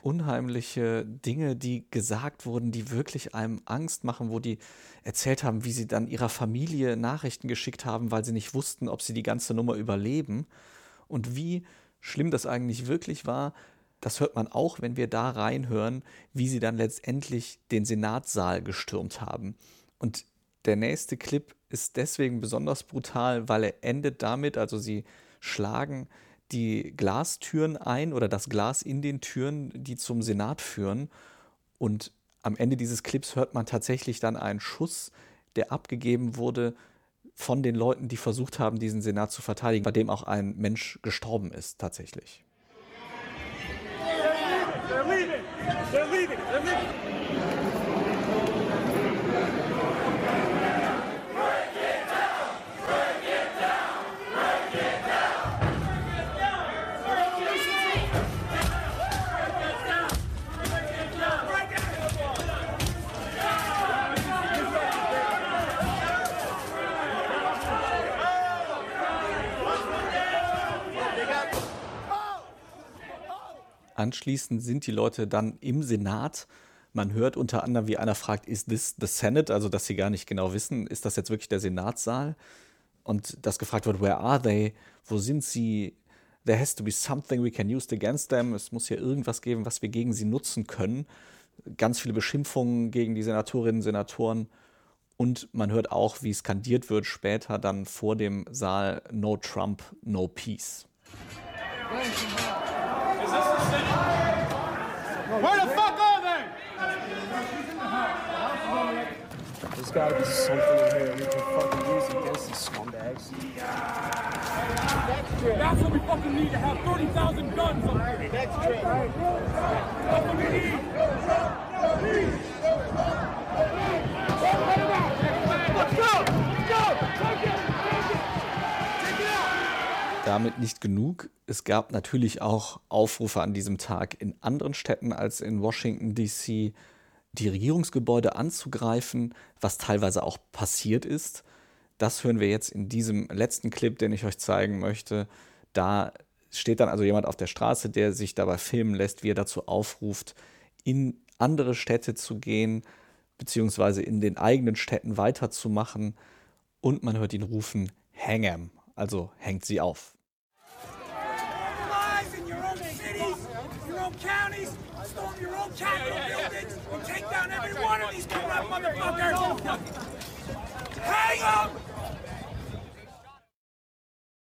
unheimliche Dinge, die gesagt wurden, die wirklich einem Angst machen, wo die erzählt haben, wie sie dann ihrer Familie Nachrichten geschickt haben, weil sie nicht wussten, ob sie die ganze Nummer überleben. Und wie schlimm das eigentlich wirklich war, das hört man auch, wenn wir da reinhören, wie sie dann letztendlich den Senatssaal gestürmt haben. Und der nächste Clip ist deswegen besonders brutal, weil er endet damit, also sie schlagen die Glastüren ein oder das Glas in den Türen, die zum Senat führen. Und am Ende dieses Clips hört man tatsächlich dann einen Schuss, der abgegeben wurde von den Leuten, die versucht haben, diesen Senat zu verteidigen, bei dem auch ein Mensch gestorben ist tatsächlich. They're leaving. They're leaving. They're leaving. Anschließend sind die Leute dann im Senat. Man hört unter anderem, wie einer fragt, ist this the Senate? Also, dass sie gar nicht genau wissen, ist das jetzt wirklich der Senatssaal? Und dass gefragt wird, where are they? Wo sind sie? There has to be something we can use against them. Es muss hier irgendwas geben, was wir gegen sie nutzen können. Ganz viele Beschimpfungen gegen die Senatorinnen und Senatoren. Und man hört auch, wie skandiert wird später dann vor dem Saal No Trump, No Peace. Where the fuck are they? There's gotta be something in here we can fucking use against these scumbags. That's what we fucking need to have 30,000 guns on here. That's true. That's what we need. Damit nicht genug. Es gab natürlich auch Aufrufe an diesem Tag in anderen Städten als in Washington, DC, die Regierungsgebäude anzugreifen, was teilweise auch passiert ist. Das hören wir jetzt in diesem letzten Clip, den ich euch zeigen möchte. Da steht dann also jemand auf der Straße, der sich dabei filmen lässt, wie er dazu aufruft, in andere Städte zu gehen, beziehungsweise in den eigenen Städten weiterzumachen. Und man hört ihn rufen, hang 'em, also hängt sie auf. Capitol buildings and take down every one of these corrupt motherfuckers! Hang them!